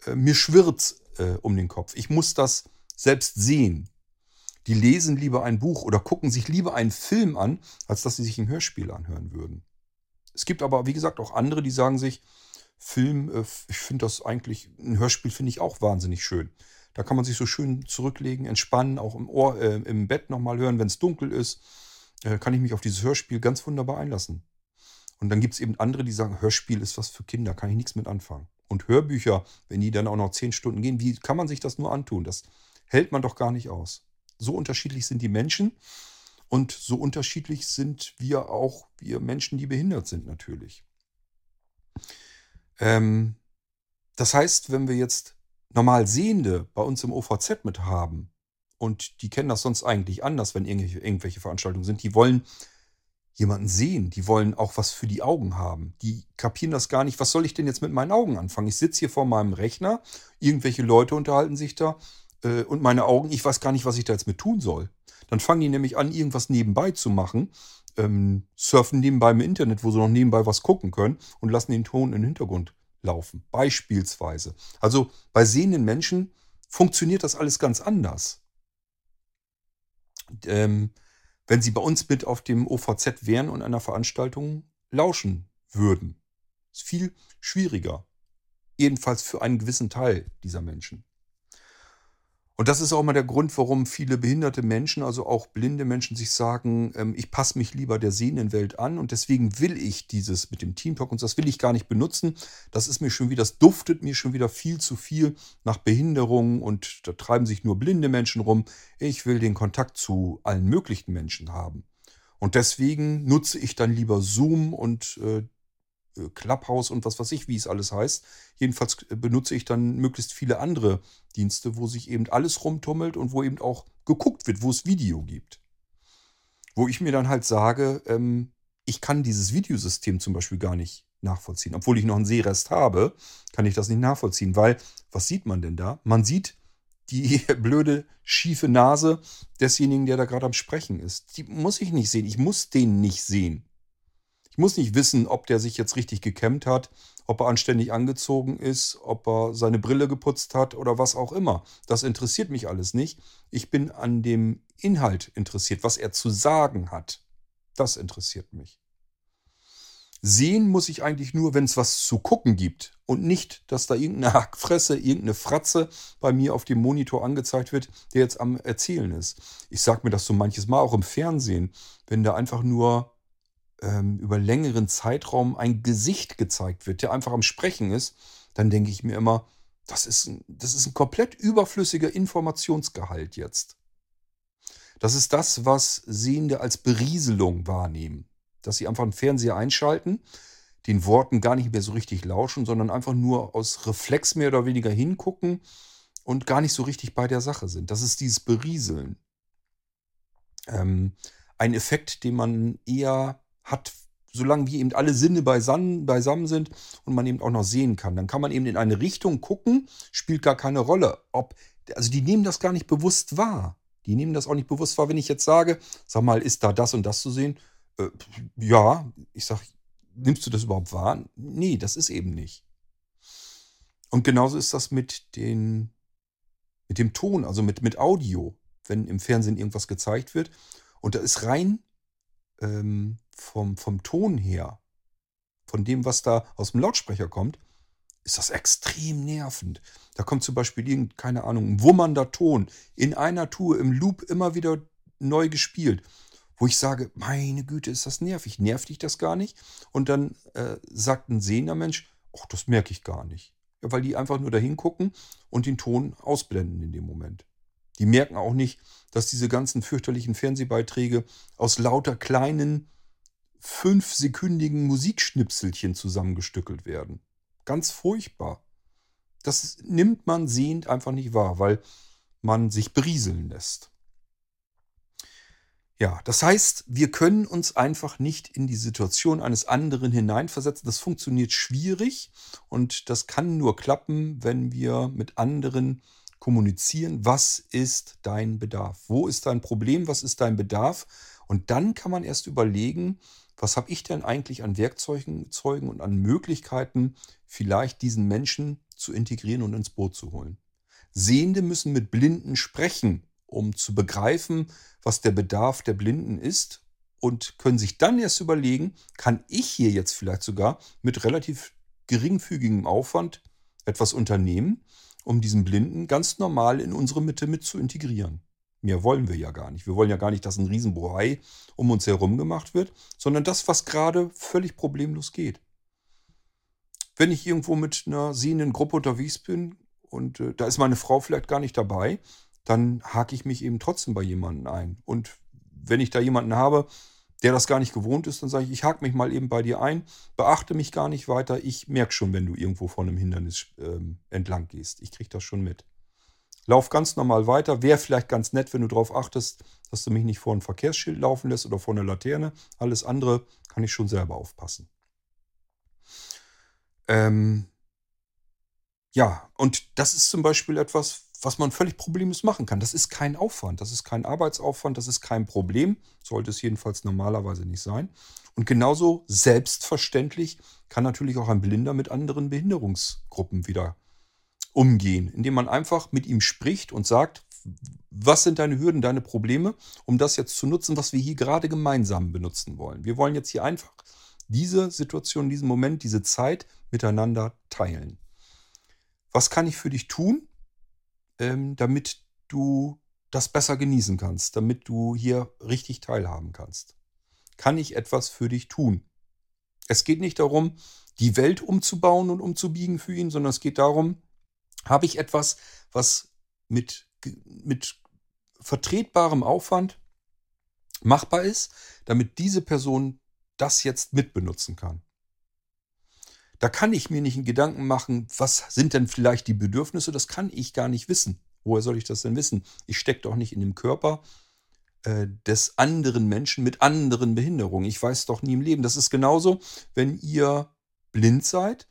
äh, mir schwirrt äh, um den Kopf. Ich muss das selbst sehen. Die lesen lieber ein Buch oder gucken sich lieber einen Film an, als dass sie sich ein Hörspiel anhören würden. Es gibt aber, wie gesagt, auch andere, die sagen sich, Film, äh, ich finde das eigentlich, ein Hörspiel finde ich auch wahnsinnig schön. Da kann man sich so schön zurücklegen, entspannen, auch im Ohr, äh, im Bett nochmal hören, wenn es dunkel ist. Äh, kann ich mich auf dieses Hörspiel ganz wunderbar einlassen. Und dann gibt es eben andere, die sagen, Hörspiel ist was für Kinder, kann ich nichts mit anfangen. Und Hörbücher, wenn die dann auch noch zehn Stunden gehen, wie kann man sich das nur antun? Das hält man doch gar nicht aus. So unterschiedlich sind die Menschen und so unterschiedlich sind wir auch, wir Menschen, die behindert sind natürlich. Ähm, das heißt, wenn wir jetzt normal Sehende bei uns im OVZ mit haben, und die kennen das sonst eigentlich anders, wenn irgendwelche, irgendwelche Veranstaltungen sind, die wollen jemanden sehen. Die wollen auch was für die Augen haben. Die kapieren das gar nicht. Was soll ich denn jetzt mit meinen Augen anfangen? Ich sitze hier vor meinem Rechner, irgendwelche Leute unterhalten sich da äh, und meine Augen, ich weiß gar nicht, was ich da jetzt mit tun soll. Dann fangen die nämlich an, irgendwas nebenbei zu machen, ähm, surfen nebenbei im Internet, wo sie noch nebenbei was gucken können und lassen den Ton im Hintergrund laufen. Beispielsweise. Also bei sehenden Menschen funktioniert das alles ganz anders. Ähm, wenn Sie bei uns mit auf dem OVZ wären und einer Veranstaltung, lauschen würden. Ist viel schwieriger. Jedenfalls für einen gewissen Teil dieser Menschen. Und das ist auch mal der Grund, warum viele behinderte Menschen, also auch blinde Menschen, sich sagen, ähm, ich passe mich lieber der sehenden Welt an und deswegen will ich dieses mit dem Teamtalk und das will ich gar nicht benutzen. Das ist mir schon wieder, das duftet mir schon wieder viel zu viel nach Behinderung und da treiben sich nur blinde Menschen rum. Ich will den Kontakt zu allen möglichen Menschen haben. Und deswegen nutze ich dann lieber Zoom und äh, Clubhouse und was weiß ich, wie es alles heißt. Jedenfalls äh, benutze ich dann möglichst viele andere Dienste, wo sich eben alles rumtummelt und wo eben auch geguckt wird, wo es Video gibt. Wo ich mir dann halt sage, ähm, ich kann dieses Videosystem zum Beispiel gar nicht nachvollziehen. Obwohl ich noch einen Sehrest habe, kann ich das nicht nachvollziehen, weil was sieht man denn da? Man sieht die blöde, schiefe Nase desjenigen, der da gerade am Sprechen ist. Die muss ich nicht sehen. Ich muss den nicht sehen. Ich muss nicht wissen, ob der sich jetzt richtig gekämmt hat, ob er anständig angezogen ist, ob er seine Brille geputzt hat oder was auch immer. Das interessiert mich alles nicht. Ich bin an dem Inhalt interessiert, was er zu sagen hat. Das interessiert mich. Sehen muss ich eigentlich nur, wenn es was zu gucken gibt und nicht, dass da irgendeine Hackfresse, irgendeine Fratze bei mir auf dem Monitor angezeigt wird, der jetzt am Erzählen ist. Ich sage mir das so manches Mal auch im Fernsehen, wenn da einfach nur ähm, über längeren Zeitraum ein Gesicht gezeigt wird, der einfach am Sprechen ist, dann denke ich mir immer, das ist, das ist ein komplett überflüssiger Informationsgehalt jetzt. Das ist das, was Sehende als Berieselung wahrnehmen. Dass sie einfach einen Fernseher einschalten, den Worten gar nicht mehr so richtig lauschen, sondern einfach nur aus Reflex mehr oder weniger hingucken und gar nicht so richtig bei der Sache sind. Das ist dieses Berieseln. Ähm, ein Effekt, den man eher hat, solange wie eben alle Sinne beisammen, sind und man eben auch noch sehen kann. Dann kann man eben in eine Richtung gucken, spielt gar keine Rolle. Ob, also die nehmen das gar nicht bewusst wahr. Die nehmen das auch nicht bewusst wahr, wenn ich jetzt sage, sag mal, ist da das und das zu sehen? Äh, ja, ich sage, nimmst du das überhaupt wahr? Nee, das ist eben nicht. Und genauso ist das mit, den, mit dem Ton, also mit, mit Audio, wenn im Fernsehen irgendwas gezeigt wird. Und da ist rein ähm, vom, vom Ton her, von dem, was da aus dem Lautsprecher kommt, ist das extrem nervend. Da kommt zum Beispiel irgend, keine Ahnung, ein wummernder Ton in einer Tour im Loop immer wieder neu gespielt, wo ich sage, meine Güte, ist das nervig. Nervt dich das gar nicht? Und dann äh, sagt ein sehender Mensch, ach, das merke ich gar nicht. Ja, weil die einfach nur dahin gucken und den Ton ausblenden in dem Moment. Die merken auch nicht, dass diese ganzen fürchterlichen Fernsehbeiträge aus lauter kleinen, fünfsekündigen Musikschnipselchen zusammengestückelt werden. Ganz furchtbar. Das nimmt man sehend einfach nicht wahr, weil man sich berieseln lässt. Ja, das heißt, wir können uns einfach nicht in die Situation eines anderen hineinversetzen. Das funktioniert schwierig und das kann nur klappen, wenn wir mit anderen kommunizieren, was ist dein Bedarf? Wo ist dein Problem? Was ist dein Bedarf? Und dann kann man erst überlegen, was habe ich denn eigentlich an Werkzeugen Zeugen und an Möglichkeiten, vielleicht diesen Menschen zu integrieren und ins Boot zu holen. Sehende müssen mit Blinden sprechen, um zu begreifen, was der Bedarf der Blinden ist und können sich dann erst überlegen, kann ich hier jetzt vielleicht sogar mit relativ geringfügigem Aufwand etwas unternehmen, um diesen Blinden ganz normal in unsere Mitte mit zu integrieren. Mehr wollen wir ja gar nicht. Wir wollen ja gar nicht, dass ein Riesenbohai um uns herum gemacht wird, sondern das, was gerade völlig problemlos geht. Wenn ich irgendwo mit einer sehenden Gruppe unterwegs bin und äh, da ist meine Frau vielleicht gar nicht dabei, dann hake ich mich eben trotzdem bei jemandem ein. Und wenn ich da jemanden habe, der das gar nicht gewohnt ist, dann sage ich, ich hake mich mal eben bei dir ein, beachte mich gar nicht weiter. Ich merke schon, wenn du irgendwo vor einem Hindernis ähm, entlang gehst. Ich kriege das schon mit. Lauf ganz normal weiter. Wäre vielleicht ganz nett, wenn du darauf achtest, dass du mich nicht vor ein Verkehrsschild laufen lässt oder vor einer Laterne. Alles andere kann ich schon selber aufpassen. Ähm ja, und das ist zum Beispiel etwas, was man völlig problemlos machen kann. Das ist kein Aufwand, das ist kein Arbeitsaufwand, das ist kein Problem, sollte es jedenfalls normalerweise nicht sein. Und genauso selbstverständlich kann natürlich auch ein Blinder mit anderen Behinderungsgruppen wieder umgehen, indem man einfach mit ihm spricht und sagt, was sind deine Hürden, deine Probleme, um das jetzt zu nutzen, was wir hier gerade gemeinsam benutzen wollen. Wir wollen jetzt hier einfach diese Situation, diesen Moment, diese Zeit miteinander teilen. Was kann ich für dich tun, ähm, damit du das besser genießen kannst, damit du hier richtig teilhaben kannst? Kann ich etwas für dich tun? Es geht nicht darum, die Welt umzubauen und umzubiegen für ihn, sondern es geht darum, habe ich etwas, was mit, mit vertretbarem Aufwand machbar ist, damit diese Person das jetzt mitbenutzen kann. Da kann ich mir nicht einen Gedanken machen, was sind denn vielleicht die Bedürfnisse, das kann ich gar nicht wissen. Woher soll ich das denn wissen? Ich stecke doch nicht in dem Körper äh, des anderen Menschen mit anderen Behinderungen. Ich weiß doch nie im Leben. Das ist genauso, wenn ihr blind seid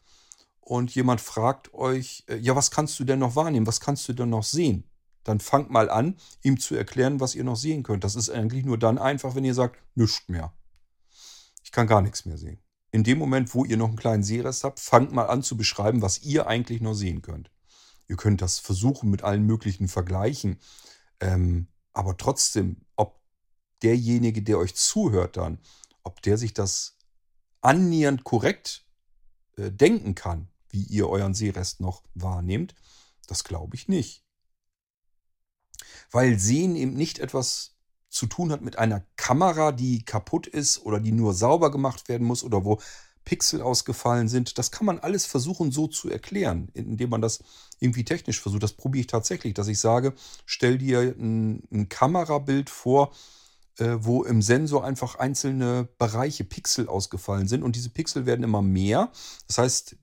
und jemand fragt euch, äh, ja, was kannst du denn noch wahrnehmen? Was kannst du denn noch sehen? Dann fangt mal an, ihm zu erklären, was ihr noch sehen könnt. Das ist eigentlich nur dann einfach, wenn ihr sagt, nichts mehr. Ich kann gar nichts mehr sehen. In dem Moment, wo ihr noch einen kleinen Sehrest habt, fangt mal an zu beschreiben, was ihr eigentlich noch sehen könnt. Ihr könnt das versuchen mit allen möglichen Vergleichen. Ähm, aber trotzdem, ob derjenige, der euch zuhört dann, ob der sich das annähernd korrekt äh, denken kann, wie ihr euren Sehrest noch wahrnehmt, das glaube ich nicht. Weil Sehen eben nicht etwas zu tun hat mit einer Kamera, die kaputt ist oder die nur sauber gemacht werden muss oder wo Pixel ausgefallen sind. Das kann man alles versuchen so zu erklären, indem man das irgendwie technisch versucht. Das probiere ich tatsächlich, dass ich sage, stell dir ein, ein Kamerabild vor, äh, wo im Sensor einfach einzelne Bereiche, Pixel ausgefallen sind und diese Pixel werden immer mehr. Das heißt,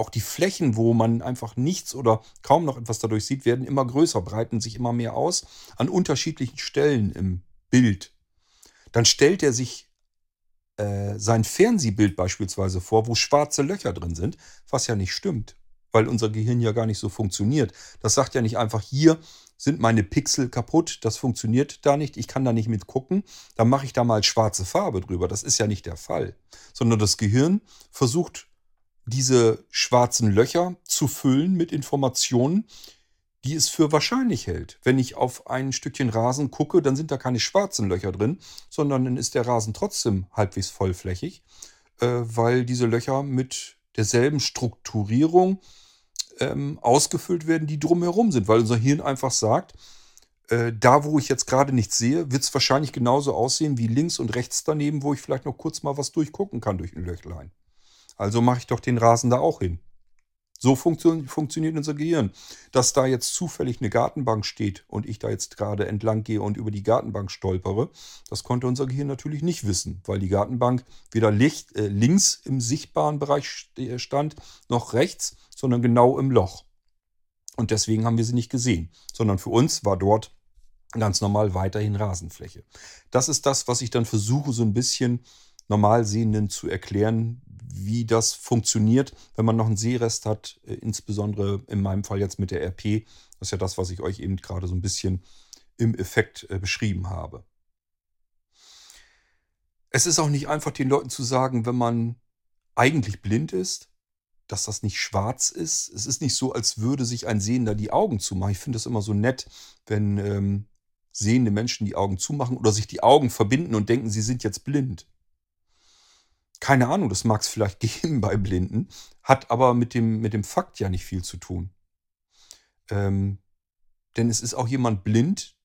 auch die Flächen, wo man einfach nichts oder kaum noch etwas dadurch sieht, werden immer größer, breiten sich immer mehr aus an unterschiedlichen Stellen im Bild. Dann stellt er sich äh, sein Fernsehbild beispielsweise vor, wo schwarze Löcher drin sind, was ja nicht stimmt, weil unser Gehirn ja gar nicht so funktioniert. Das sagt ja nicht einfach, hier sind meine Pixel kaputt, das funktioniert da nicht, ich kann da nicht mit gucken, dann mache ich da mal schwarze Farbe drüber. Das ist ja nicht der Fall, sondern das Gehirn versucht diese schwarzen Löcher zu füllen mit Informationen, die es für wahrscheinlich hält. Wenn ich auf ein Stückchen Rasen gucke, dann sind da keine schwarzen Löcher drin, sondern dann ist der Rasen trotzdem halbwegs vollflächig, äh, weil diese Löcher mit derselben Strukturierung ähm, ausgefüllt werden, die drumherum sind, weil unser Hirn einfach sagt, äh, da wo ich jetzt gerade nichts sehe, wird es wahrscheinlich genauso aussehen wie links und rechts daneben, wo ich vielleicht noch kurz mal was durchgucken kann durch ein Löchlein. Also mache ich doch den Rasen da auch hin. So funktio funktioniert unser Gehirn. Dass da jetzt zufällig eine Gartenbank steht und ich da jetzt gerade entlang gehe und über die Gartenbank stolpere, das konnte unser Gehirn natürlich nicht wissen, weil die Gartenbank weder Licht, äh, links im sichtbaren Bereich stand, noch rechts, sondern genau im Loch. Und deswegen haben wir sie nicht gesehen, sondern für uns war dort ganz normal weiterhin Rasenfläche. Das ist das, was ich dann versuche, so ein bisschen Normalsehenden zu erklären, wie das funktioniert, wenn man noch einen Sehrest hat, äh, insbesondere in meinem Fall jetzt mit der RP. Das ist ja das, was ich euch eben gerade so ein bisschen im Effekt äh, beschrieben habe. Es ist auch nicht einfach den Leuten zu sagen, wenn man eigentlich blind ist, dass das nicht schwarz ist. Es ist nicht so, als würde sich ein Sehender die Augen zumachen. Ich finde es immer so nett, wenn ähm, sehende Menschen die Augen zumachen oder sich die Augen verbinden und denken, sie sind jetzt blind keine Ahnung, das mag es vielleicht geben bei Blinden, hat aber mit dem, mit dem Fakt ja nicht viel zu tun. Ähm, denn es ist auch jemand blind,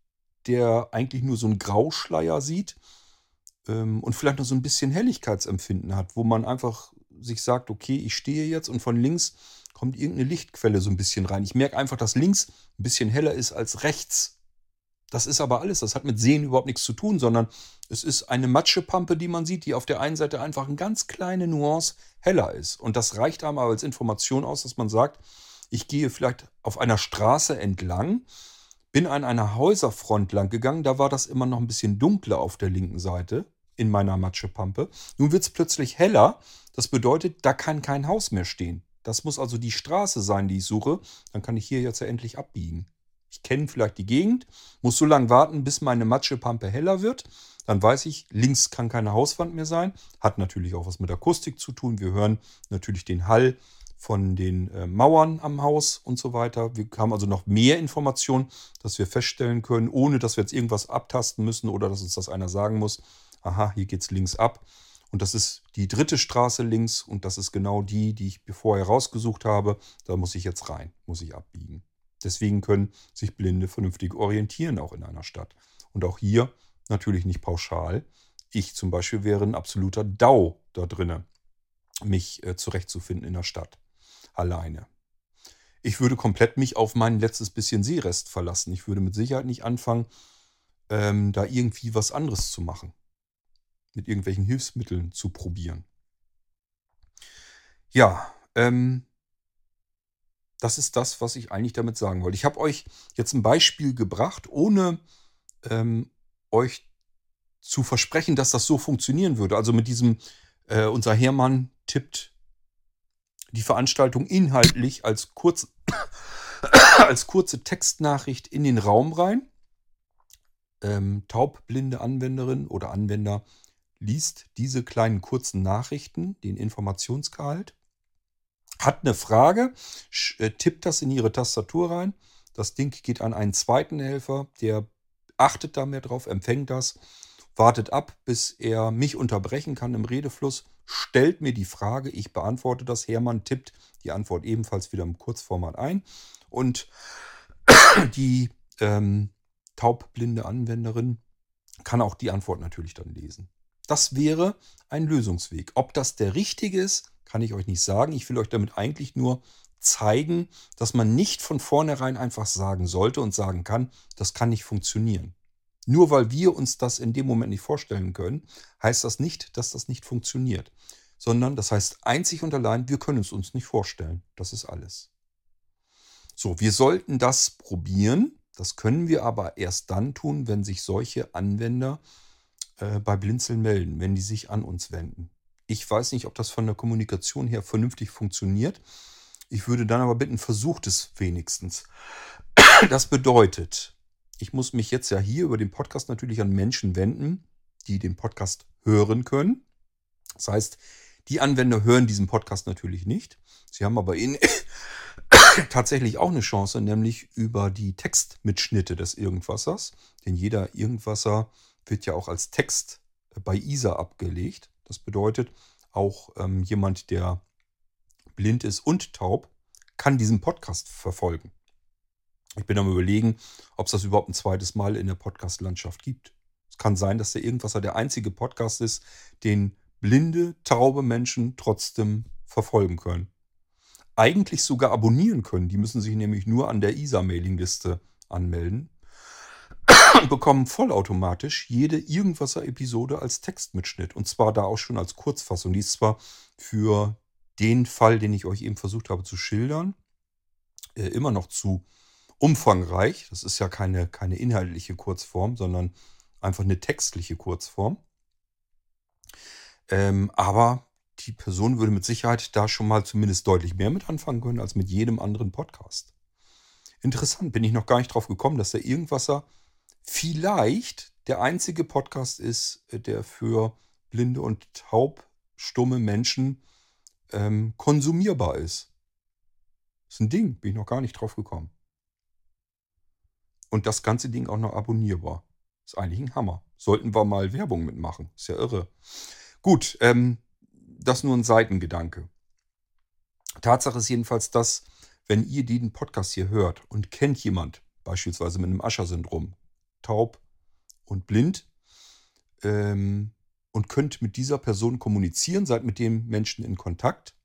der eigentlich nur so einen Grauschleier sieht ähm, und vielleicht noch so ein bisschen Helligkeitsempfinden hat, wo man einfach sich sagt, okay, ich stehe jetzt und von links kommt irgendeine Lichtquelle so ein bisschen rein. Ich merke einfach, dass links ein bisschen heller ist als rechts. Das ist aber alles. Das hat mit Sehen überhaupt nichts zu tun, sondern es ist eine Matschepampe, die man sieht, die auf der einen Seite einfach eine ganz kleine Nuance heller ist. Und das reicht einem aber als Information aus, dass man sagt, ich gehe vielleicht auf einer Straße entlang, bin an einer Häuserfront lang gegangen, da war das immer noch ein bisschen dunkler auf der linken Seite in meiner Matschepampe. Nun wird es plötzlich heller. Das bedeutet, da kann kein Haus mehr stehen. Das muss also die Straße sein, die ich suche. Dann kann ich hier jetzt ja endlich abbiegen. Ich kenne vielleicht die Gegend, muss so lange warten, bis meine Matschepampe heller wird. Dann weiß ich, links kann keine Hauswand mehr sein. Hat natürlich auch was mit Akustik zu tun. Wir hören natürlich den Hall von den äh, Mauern am Haus und so weiter. Wir haben also noch mehr Informationen, dass wir feststellen können, ohne dass wir jetzt irgendwas abtasten müssen oder dass uns das einer sagen muss. Aha, hier geht es links ab. Und das ist die dritte Straße links und das ist genau die, die ich vorher rausgesucht habe. Da muss ich jetzt rein, muss ich abbiegen. Deswegen können sich Blinde vernünftig orientieren, auch in einer Stadt. Und auch hier natürlich nicht pauschal. Ich zum Beispiel wäre ein absoluter DAU da drinne, mich äh, zurechtzufinden in der Stadt. Alleine. Ich würde komplett mich auf mein letztes bisschen Seerest verlassen. Ich würde mit Sicherheit nicht anfangen, ähm, da irgendwie was anderes zu machen mit irgendwelchen Hilfsmitteln zu probieren. Ja, ähm, das ist das, was ich eigentlich damit sagen wollte. Ich habe euch jetzt ein Beispiel gebracht, ohne ähm, euch zu versprechen, dass das so funktionieren würde. Also mit diesem, äh, unser Hermann tippt die Veranstaltung inhaltlich als, kurz, als kurze Textnachricht in den Raum rein. Ähm, taubblinde Anwenderin oder Anwender liest diese kleinen kurzen Nachrichten, den Informationsgehalt, hat eine Frage, äh, tippt das in ihre Tastatur rein. Das Ding geht an einen zweiten Helfer, der achtet da mehr drauf, empfängt das, wartet ab, bis er mich unterbrechen kann im Redefluss, stellt mir die Frage, ich beantworte das. Hermann tippt die Antwort ebenfalls wieder im Kurzformat ein und die ähm, taubblinde Anwenderin kann auch die Antwort natürlich dann lesen. Das wäre ein Lösungsweg. Ob das der richtige ist, kann ich euch nicht sagen. Ich will euch damit eigentlich nur zeigen, dass man nicht von vornherein einfach sagen sollte und sagen kann, das kann nicht funktionieren. Nur weil wir uns das in dem Moment nicht vorstellen können, heißt das nicht, dass das nicht funktioniert. Sondern das heißt einzig und allein, wir können es uns nicht vorstellen. Das ist alles. So, wir sollten das probieren. Das können wir aber erst dann tun, wenn sich solche Anwender äh, bei Blinzeln melden, wenn die sich an uns wenden. Ich weiß nicht, ob das von der Kommunikation her vernünftig funktioniert. Ich würde dann aber bitten, versucht es wenigstens. Das bedeutet, ich muss mich jetzt ja hier über den Podcast natürlich an Menschen wenden, die den Podcast hören können. Das heißt, die Anwender hören diesen Podcast natürlich nicht. Sie haben aber in tatsächlich auch eine Chance, nämlich über die Textmitschnitte des Irgendwassers. Denn jeder Irgendwasser wird ja auch als Text bei ISA abgelegt. Das bedeutet, auch ähm, jemand, der blind ist und taub, kann diesen Podcast verfolgen. Ich bin am überlegen, ob es das überhaupt ein zweites Mal in der Podcast-Landschaft gibt. Es kann sein, dass der Irgendwasser der einzige Podcast ist, den blinde, taube Menschen trotzdem verfolgen können. Eigentlich sogar abonnieren können. Die müssen sich nämlich nur an der ISA-Mailingliste anmelden und bekommen vollautomatisch jede Irgendwasser-Episode als Textmitschnitt. Und zwar da auch schon als Kurzfassung. Die ist zwar für den Fall, den ich euch eben versucht habe zu schildern, äh, immer noch zu umfangreich. Das ist ja keine, keine inhaltliche Kurzform, sondern einfach eine textliche Kurzform. Ähm, aber die Person würde mit Sicherheit da schon mal zumindest deutlich mehr mit anfangen können als mit jedem anderen Podcast. Interessant, bin ich noch gar nicht drauf gekommen, dass der Irgendwasser vielleicht der einzige Podcast ist, äh, der für blinde und taubstumme Menschen ähm, konsumierbar ist. Das ist ein Ding, bin ich noch gar nicht drauf gekommen. Und das ganze Ding auch noch abonnierbar. Ist eigentlich ein Hammer. Sollten wir mal Werbung mitmachen. Ist ja irre. Gut, ähm, das nur ein Seitengedanke. Tatsache ist jedenfalls, dass, wenn ihr den Podcast hier hört und kennt jemand, beispielsweise mit einem Ascher-Syndrom, taub und blind ähm, und könnt mit dieser Person kommunizieren, seid mit dem Menschen in Kontakt,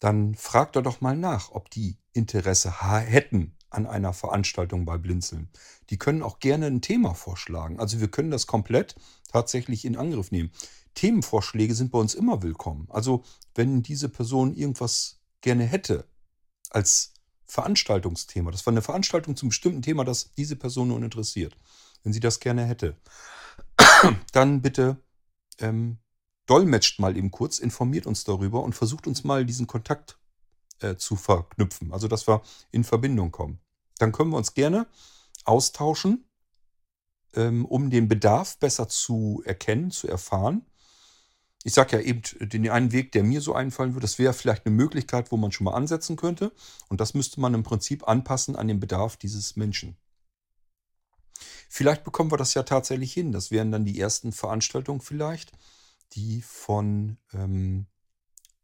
dann fragt er doch mal nach, ob die Interesse hätten an einer Veranstaltung bei Blinzeln. Die können auch gerne ein Thema vorschlagen. Also wir können das komplett tatsächlich in Angriff nehmen. Themenvorschläge sind bei uns immer willkommen. Also wenn diese Person irgendwas gerne hätte als Veranstaltungsthema. Das war eine Veranstaltung zum bestimmten Thema, das diese Person nun interessiert. Wenn sie das gerne hätte, dann bitte ähm, dolmetscht mal eben kurz, informiert uns darüber und versucht uns mal diesen Kontakt äh, zu verknüpfen. Also, dass wir in Verbindung kommen. Dann können wir uns gerne austauschen, ähm, um den Bedarf besser zu erkennen, zu erfahren ich sage ja eben, den einen Weg, der mir so einfallen würde, das wäre vielleicht eine Möglichkeit, wo man schon mal ansetzen könnte. Und das müsste man im Prinzip anpassen an den Bedarf dieses Menschen. Vielleicht bekommen wir das ja tatsächlich hin. Das wären dann die ersten Veranstaltungen vielleicht, die von ähm,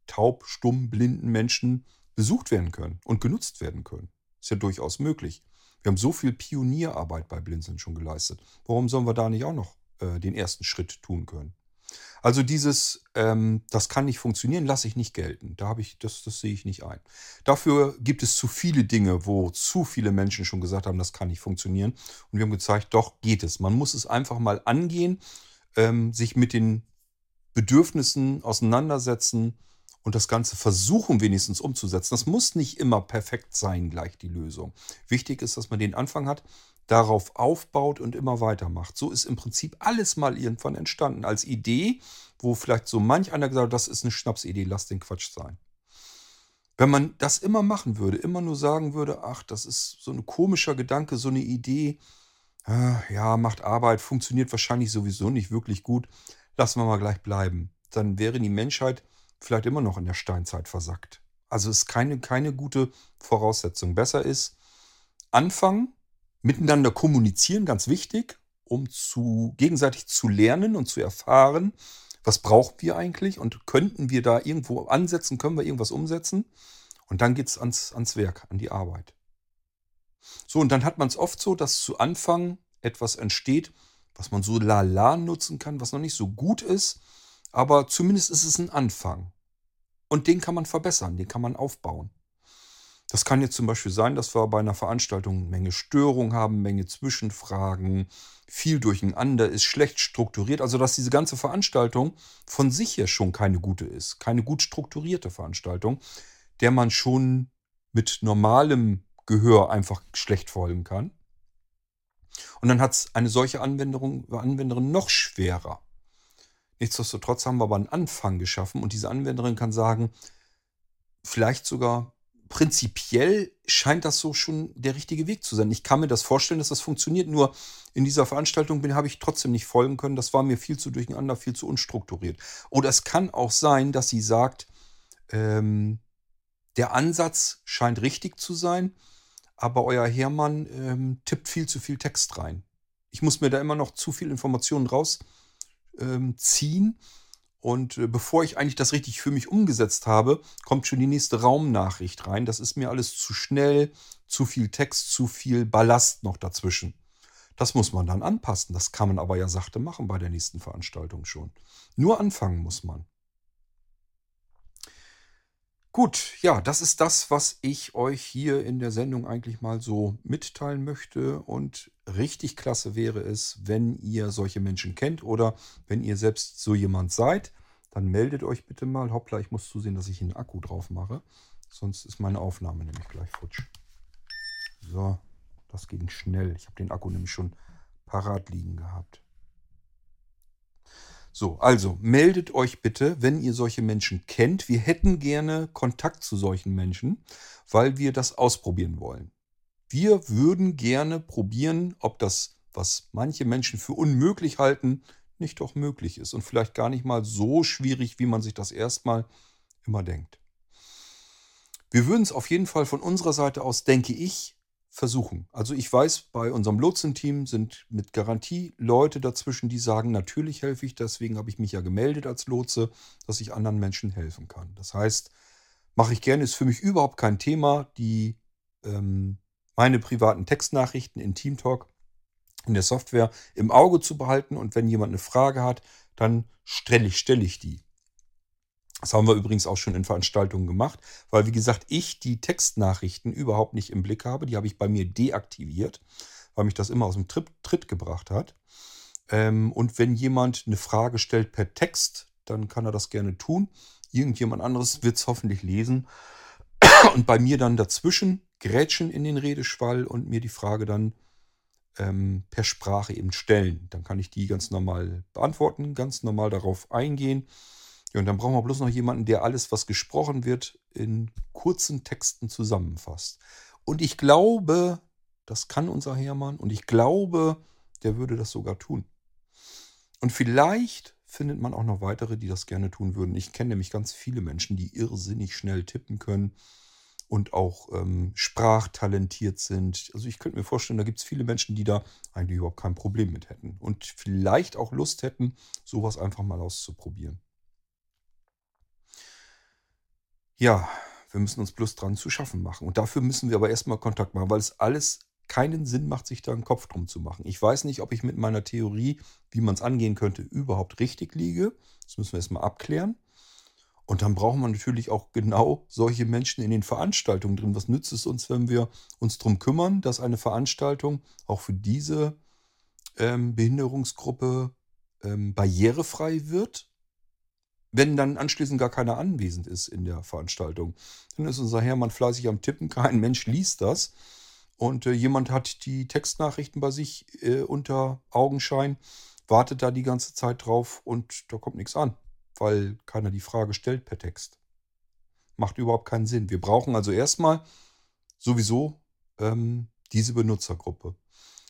taub, stumm, blinden Menschen besucht werden können und genutzt werden können. Ist ja durchaus möglich. Wir haben so viel Pionierarbeit bei Blinzeln schon geleistet. Warum sollen wir da nicht auch noch äh, den ersten Schritt tun können? Also dieses, ähm, das kann nicht funktionieren, lasse ich nicht gelten. Da habe ich, das, das sehe ich nicht ein. Dafür gibt es zu viele Dinge, wo zu viele Menschen schon gesagt haben, das kann nicht funktionieren. Und wir haben gezeigt, doch geht es. Man muss es einfach mal angehen, ähm, sich mit den Bedürfnissen auseinandersetzen und das Ganze versuchen wenigstens umzusetzen. Das muss nicht immer perfekt sein, gleich die Lösung. Wichtig ist, dass man den Anfang hat, darauf aufbaut und immer weitermacht. So ist im Prinzip alles mal irgendwann entstanden als Idee, wo vielleicht so manch einer gesagt hat, das ist eine Schnapsidee, lass den Quatsch sein. Wenn man das immer machen würde, immer nur sagen würde, ach, das ist so ein komischer Gedanke, so eine Idee, ah, ja, macht Arbeit, funktioniert wahrscheinlich sowieso nicht wirklich gut, lassen wir mal gleich bleiben. Dann wäre die Menschheit vielleicht immer noch in der Steinzeit versackt. Also ist keine, keine gute Voraussetzung. Besser ist anfangen, miteinander kommunizieren, ganz wichtig, um zu, gegenseitig zu lernen und zu erfahren, was brauchen wir eigentlich und könnten wir da irgendwo ansetzen, können wir irgendwas umsetzen. Und dann geht es ans, ans Werk, an die Arbeit. So, und dann hat man es oft so, dass zu Anfang etwas entsteht, was man so lala nutzen kann, was noch nicht so gut ist, aber zumindest ist es ein Anfang. Und den kann man verbessern, den kann man aufbauen. Das kann jetzt zum Beispiel sein, dass wir bei einer Veranstaltung eine Menge Störung haben, Menge Zwischenfragen, viel durcheinander ist, schlecht strukturiert. Also dass diese ganze Veranstaltung von sich her schon keine gute ist, keine gut strukturierte Veranstaltung, der man schon mit normalem Gehör einfach schlecht folgen kann. Und dann hat es eine solche Anwenderung, Anwenderin noch schwerer. Nichtsdestotrotz haben wir aber einen Anfang geschaffen und diese Anwenderin kann sagen, vielleicht sogar prinzipiell scheint das so schon der richtige Weg zu sein. Ich kann mir das vorstellen, dass das funktioniert. Nur in dieser Veranstaltung bin, habe ich trotzdem nicht folgen können. Das war mir viel zu durcheinander, viel zu unstrukturiert. Oder es kann auch sein, dass sie sagt, ähm, der Ansatz scheint richtig zu sein, aber euer Hermann ähm, tippt viel zu viel Text rein. Ich muss mir da immer noch zu viel Informationen rausziehen. Ähm, und äh, bevor ich eigentlich das richtig für mich umgesetzt habe, kommt schon die nächste Raumnachricht rein. Das ist mir alles zu schnell, zu viel Text, zu viel Ballast noch dazwischen. Das muss man dann anpassen. Das kann man aber ja sachte machen bei der nächsten Veranstaltung schon. Nur anfangen muss man. Gut, ja, das ist das, was ich euch hier in der Sendung eigentlich mal so mitteilen möchte. Und richtig klasse wäre es, wenn ihr solche Menschen kennt oder wenn ihr selbst so jemand seid, dann meldet euch bitte mal. Hoppla, ich muss zusehen, dass ich einen Akku drauf mache. Sonst ist meine Aufnahme nämlich gleich futsch. So, das ging schnell. Ich habe den Akku nämlich schon parat liegen gehabt. So, also meldet euch bitte, wenn ihr solche Menschen kennt. Wir hätten gerne Kontakt zu solchen Menschen, weil wir das ausprobieren wollen. Wir würden gerne probieren, ob das, was manche Menschen für unmöglich halten, nicht doch möglich ist und vielleicht gar nicht mal so schwierig, wie man sich das erstmal immer denkt. Wir würden es auf jeden Fall von unserer Seite aus, denke ich, versuchen. Also ich weiß, bei unserem Lotsenteam sind mit Garantie Leute dazwischen, die sagen, natürlich helfe ich, deswegen habe ich mich ja gemeldet als Lotse, dass ich anderen Menschen helfen kann. Das heißt, mache ich gerne, ist für mich überhaupt kein Thema, die ähm, meine privaten Textnachrichten in Teamtalk in der Software im Auge zu behalten und wenn jemand eine Frage hat, dann stelle ich, stelle ich die. Das haben wir übrigens auch schon in Veranstaltungen gemacht, weil wie gesagt, ich die Textnachrichten überhaupt nicht im Blick habe. Die habe ich bei mir deaktiviert, weil mich das immer aus dem Tritt, Tritt gebracht hat. Ähm, und wenn jemand eine Frage stellt per Text, dann kann er das gerne tun. Irgendjemand anderes wird es hoffentlich lesen und bei mir dann dazwischen grätschen in den Redeschwall und mir die Frage dann ähm, per Sprache eben stellen. Dann kann ich die ganz normal beantworten, ganz normal darauf eingehen ja, und dann brauchen wir bloß noch jemanden, der alles, was gesprochen wird, in kurzen Texten zusammenfasst. Und ich glaube, das kann unser Hermann und ich glaube, der würde das sogar tun. Und vielleicht findet man auch noch weitere, die das gerne tun würden. Ich kenne nämlich ganz viele Menschen, die irrsinnig schnell tippen können und auch ähm, sprachtalentiert sind. Also ich könnte mir vorstellen, da gibt es viele Menschen, die da eigentlich überhaupt kein Problem mit hätten und vielleicht auch Lust hätten, sowas einfach mal auszuprobieren. Ja, wir müssen uns bloß dran zu schaffen machen. Und dafür müssen wir aber erstmal Kontakt machen, weil es alles keinen Sinn macht, sich da einen Kopf drum zu machen. Ich weiß nicht, ob ich mit meiner Theorie, wie man es angehen könnte, überhaupt richtig liege. Das müssen wir erstmal abklären. Und dann brauchen wir natürlich auch genau solche Menschen in den Veranstaltungen drin. Was nützt es uns, wenn wir uns darum kümmern, dass eine Veranstaltung auch für diese ähm, Behinderungsgruppe ähm, barrierefrei wird? Wenn dann anschließend gar keiner anwesend ist in der Veranstaltung, dann ist unser Herrmann fleißig am Tippen, kein Mensch liest das. Und äh, jemand hat die Textnachrichten bei sich äh, unter Augenschein, wartet da die ganze Zeit drauf und da kommt nichts an weil keiner die Frage stellt per Text. Macht überhaupt keinen Sinn. Wir brauchen also erstmal sowieso ähm, diese Benutzergruppe.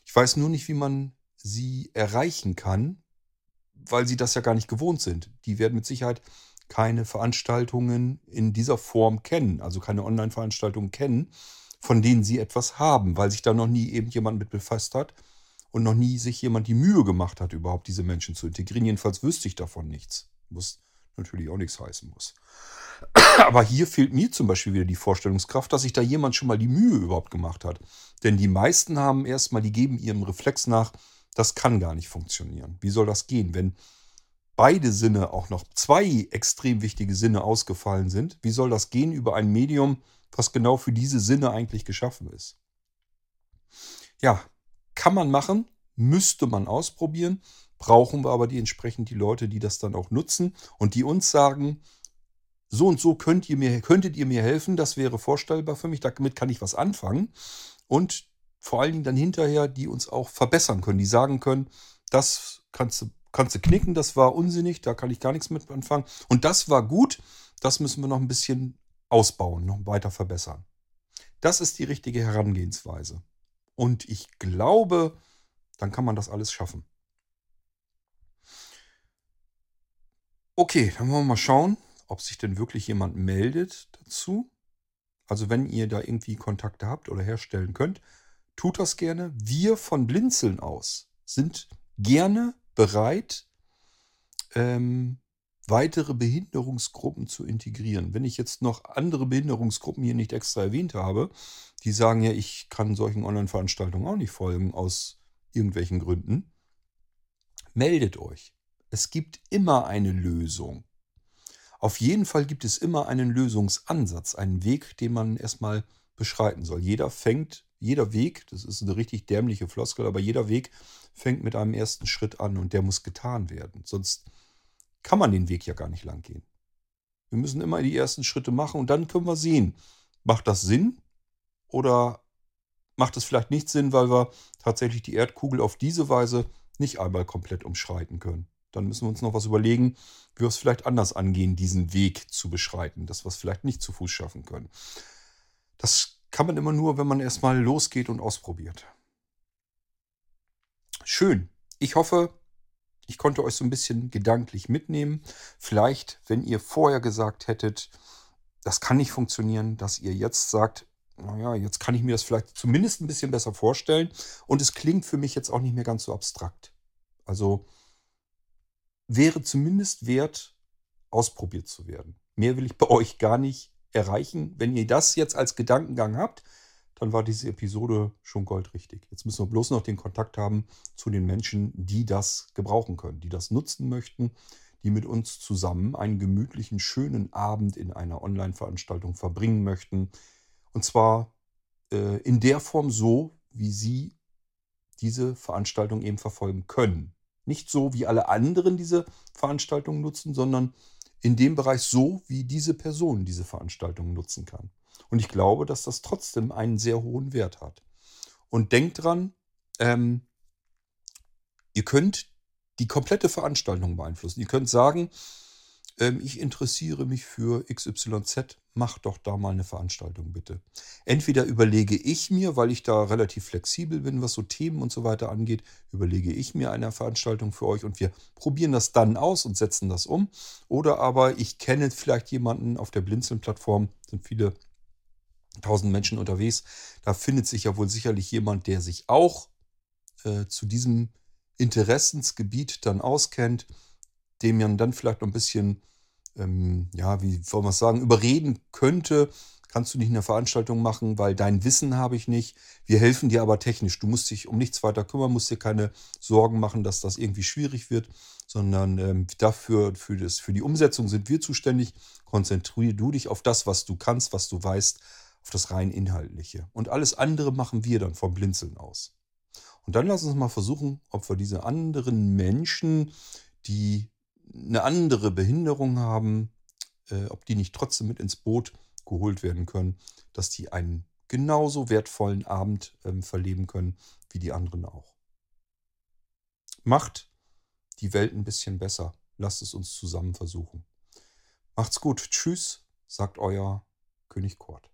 Ich weiß nur nicht, wie man sie erreichen kann, weil sie das ja gar nicht gewohnt sind. Die werden mit Sicherheit keine Veranstaltungen in dieser Form kennen, also keine Online-Veranstaltungen kennen, von denen sie etwas haben, weil sich da noch nie eben jemand mit befasst hat und noch nie sich jemand die Mühe gemacht hat, überhaupt diese Menschen zu integrieren. Jedenfalls wüsste ich davon nichts. Muss natürlich auch nichts heißen muss. Aber hier fehlt mir zum Beispiel wieder die Vorstellungskraft, dass sich da jemand schon mal die Mühe überhaupt gemacht hat. Denn die meisten haben erstmal, die geben ihrem Reflex nach, das kann gar nicht funktionieren. Wie soll das gehen, wenn beide Sinne, auch noch zwei extrem wichtige Sinne ausgefallen sind? Wie soll das gehen über ein Medium, was genau für diese Sinne eigentlich geschaffen ist? Ja, kann man machen, müsste man ausprobieren brauchen wir aber die entsprechend die Leute, die das dann auch nutzen und die uns sagen, so und so könnt ihr mir, könntet ihr mir helfen, das wäre vorstellbar für mich, damit kann ich was anfangen. Und vor allen Dingen dann hinterher, die uns auch verbessern können, die sagen können, das kannst du, kannst du knicken, das war unsinnig, da kann ich gar nichts mit anfangen. Und das war gut, das müssen wir noch ein bisschen ausbauen, noch weiter verbessern. Das ist die richtige Herangehensweise. Und ich glaube, dann kann man das alles schaffen. Okay, dann wollen wir mal schauen, ob sich denn wirklich jemand meldet dazu. Also wenn ihr da irgendwie Kontakte habt oder herstellen könnt, tut das gerne. Wir von Blinzeln aus sind gerne bereit, ähm, weitere Behinderungsgruppen zu integrieren. Wenn ich jetzt noch andere Behinderungsgruppen hier nicht extra erwähnt habe, die sagen ja, ich kann solchen Online-Veranstaltungen auch nicht folgen aus irgendwelchen Gründen, meldet euch. Es gibt immer eine Lösung. Auf jeden Fall gibt es immer einen Lösungsansatz, einen Weg, den man erstmal beschreiten soll. Jeder fängt, jeder Weg, das ist eine richtig dämliche Floskel, aber jeder Weg fängt mit einem ersten Schritt an und der muss getan werden. Sonst kann man den Weg ja gar nicht lang gehen. Wir müssen immer die ersten Schritte machen und dann können wir sehen, macht das Sinn oder macht es vielleicht nicht Sinn, weil wir tatsächlich die Erdkugel auf diese Weise nicht einmal komplett umschreiten können. Dann müssen wir uns noch was überlegen, wie wir es vielleicht anders angehen, diesen Weg zu beschreiten, dass wir es vielleicht nicht zu Fuß schaffen können. Das kann man immer nur, wenn man erstmal losgeht und ausprobiert. Schön. Ich hoffe, ich konnte euch so ein bisschen gedanklich mitnehmen. Vielleicht, wenn ihr vorher gesagt hättet, das kann nicht funktionieren, dass ihr jetzt sagt, naja, jetzt kann ich mir das vielleicht zumindest ein bisschen besser vorstellen. Und es klingt für mich jetzt auch nicht mehr ganz so abstrakt. Also wäre zumindest wert, ausprobiert zu werden. Mehr will ich bei euch gar nicht erreichen. Wenn ihr das jetzt als Gedankengang habt, dann war diese Episode schon goldrichtig. Jetzt müssen wir bloß noch den Kontakt haben zu den Menschen, die das gebrauchen können, die das nutzen möchten, die mit uns zusammen einen gemütlichen, schönen Abend in einer Online-Veranstaltung verbringen möchten. Und zwar äh, in der Form so, wie sie diese Veranstaltung eben verfolgen können. Nicht so, wie alle anderen diese Veranstaltungen nutzen, sondern in dem Bereich so, wie diese Person diese Veranstaltungen nutzen kann. Und ich glaube, dass das trotzdem einen sehr hohen Wert hat. Und denkt dran, ähm, ihr könnt die komplette Veranstaltung beeinflussen. Ihr könnt sagen, ähm, ich interessiere mich für XYZ, mach doch da mal eine Veranstaltung bitte. Entweder überlege ich mir, weil ich da relativ flexibel bin, was so Themen und so weiter angeht, überlege ich mir eine Veranstaltung für euch und wir probieren das dann aus und setzen das um. Oder aber ich kenne vielleicht jemanden auf der Blinzeln-Plattform, sind viele tausend Menschen unterwegs. Da findet sich ja wohl sicherlich jemand, der sich auch äh, zu diesem Interessensgebiet dann auskennt, dem man dann vielleicht noch ein bisschen, ähm, ja, wie soll man sagen, überreden könnte. Kannst du nicht eine Veranstaltung machen, weil dein Wissen habe ich nicht. Wir helfen dir aber technisch. Du musst dich um nichts weiter kümmern, musst dir keine Sorgen machen, dass das irgendwie schwierig wird, sondern ähm, dafür, für, das, für die Umsetzung sind wir zuständig. Konzentriere du dich auf das, was du kannst, was du weißt, auf das rein Inhaltliche. Und alles andere machen wir dann vom Blinzeln aus. Und dann lass uns mal versuchen, ob wir diese anderen Menschen, die eine andere Behinderung haben, äh, ob die nicht trotzdem mit ins Boot geholt werden können, dass die einen genauso wertvollen Abend ähm, verleben können wie die anderen auch. Macht die Welt ein bisschen besser. Lasst es uns zusammen versuchen. Macht's gut. Tschüss, sagt euer König Kurt.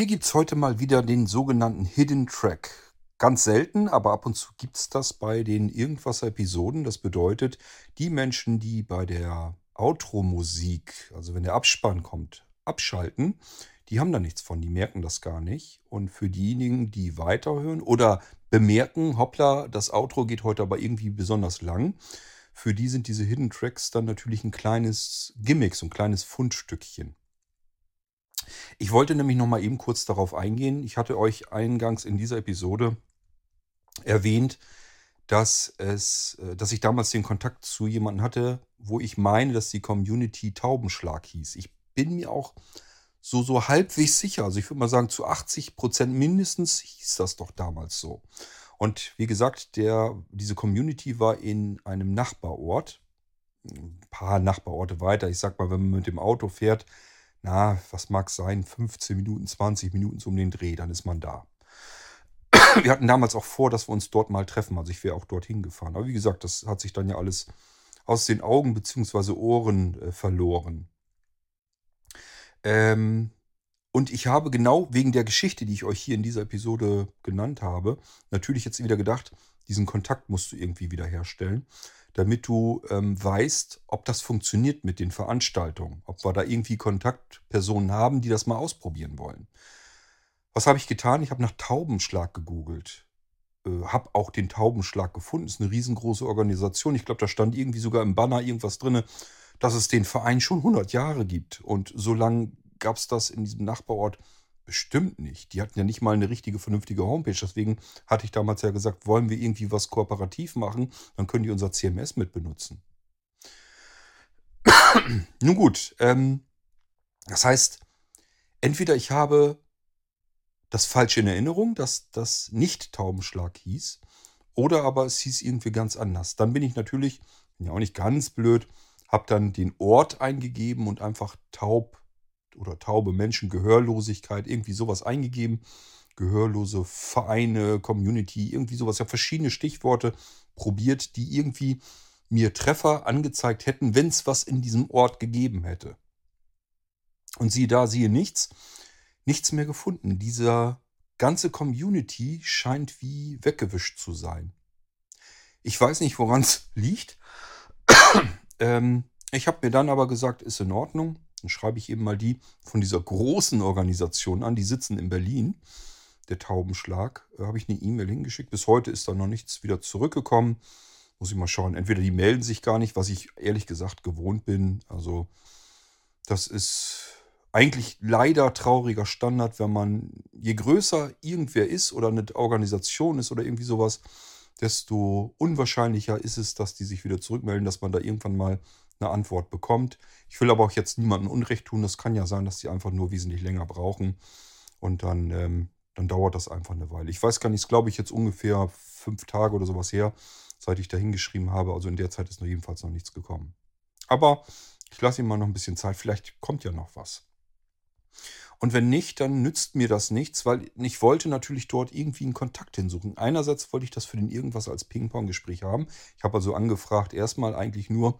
Hier gibt es heute mal wieder den sogenannten Hidden Track. Ganz selten, aber ab und zu gibt es das bei den Irgendwas-Episoden. Das bedeutet, die Menschen, die bei der Outro-Musik, also wenn der Abspann kommt, abschalten, die haben da nichts von, die merken das gar nicht. Und für diejenigen, die weiterhören oder bemerken, hoppla, das Outro geht heute aber irgendwie besonders lang, für die sind diese Hidden Tracks dann natürlich ein kleines Gimmick, so ein kleines Fundstückchen. Ich wollte nämlich noch mal eben kurz darauf eingehen. Ich hatte euch eingangs in dieser Episode erwähnt, dass es, äh, dass ich damals den Kontakt zu jemandem hatte, wo ich meine, dass die Community Taubenschlag hieß. Ich bin mir auch so, so halbwegs sicher. Also ich würde mal sagen, zu 80 Prozent mindestens hieß das doch damals so. Und wie gesagt, der, diese Community war in einem Nachbarort, ein paar Nachbarorte weiter. Ich sag mal, wenn man mit dem Auto fährt, na, was mag sein, 15 Minuten, 20 Minuten so um den Dreh, dann ist man da. Wir hatten damals auch vor, dass wir uns dort mal treffen. Also ich wäre auch dorthin gefahren. Aber wie gesagt, das hat sich dann ja alles aus den Augen bzw. Ohren äh, verloren. Ähm, und ich habe genau wegen der Geschichte, die ich euch hier in dieser Episode genannt habe, natürlich jetzt wieder gedacht, diesen Kontakt musst du irgendwie wieder herstellen damit du ähm, weißt, ob das funktioniert mit den Veranstaltungen, ob wir da irgendwie Kontaktpersonen haben, die das mal ausprobieren wollen. Was habe ich getan? Ich habe nach Taubenschlag gegoogelt. Äh, habe auch den Taubenschlag gefunden. Ist eine riesengroße Organisation. Ich glaube, da stand irgendwie sogar im Banner irgendwas drin, dass es den Verein schon 100 Jahre gibt. Und so lange gab es das in diesem Nachbarort Bestimmt nicht. Die hatten ja nicht mal eine richtige, vernünftige Homepage. Deswegen hatte ich damals ja gesagt, wollen wir irgendwie was kooperativ machen, dann können die unser CMS mit benutzen. Nun gut, ähm, das heißt, entweder ich habe das falsche in Erinnerung, dass das nicht Taubenschlag hieß, oder aber es hieß irgendwie ganz anders. Dann bin ich natürlich, bin ja auch nicht ganz blöd, habe dann den Ort eingegeben und einfach taub oder taube Menschen, Gehörlosigkeit, irgendwie sowas eingegeben. Gehörlose Vereine, Community, irgendwie sowas. Ich habe verschiedene Stichworte probiert, die irgendwie mir Treffer angezeigt hätten, wenn es was in diesem Ort gegeben hätte. Und siehe da, siehe nichts, nichts mehr gefunden. Dieser ganze Community scheint wie weggewischt zu sein. Ich weiß nicht, woran es liegt. ähm, ich habe mir dann aber gesagt, ist in Ordnung. Dann schreibe ich eben mal die von dieser großen Organisation an, die sitzen in Berlin. Der Taubenschlag. Da habe ich eine E-Mail hingeschickt. Bis heute ist da noch nichts wieder zurückgekommen. Muss ich mal schauen. Entweder die melden sich gar nicht, was ich ehrlich gesagt gewohnt bin. Also, das ist eigentlich leider trauriger Standard, wenn man, je größer irgendwer ist oder eine Organisation ist oder irgendwie sowas, desto unwahrscheinlicher ist es, dass die sich wieder zurückmelden, dass man da irgendwann mal eine Antwort bekommt. Ich will aber auch jetzt niemandem Unrecht tun. Es kann ja sein, dass die einfach nur wesentlich länger brauchen. Und dann, ähm, dann dauert das einfach eine Weile. Ich weiß gar nicht, glaube ich, jetzt ungefähr fünf Tage oder sowas her, seit ich da hingeschrieben habe. Also in der Zeit ist noch jedenfalls noch nichts gekommen. Aber ich lasse ihm mal noch ein bisschen Zeit. Vielleicht kommt ja noch was. Und wenn nicht, dann nützt mir das nichts, weil ich wollte natürlich dort irgendwie einen Kontakt hinsuchen. Einerseits wollte ich das für den irgendwas als Ping-Pong-Gespräch haben. Ich habe also angefragt, erstmal eigentlich nur,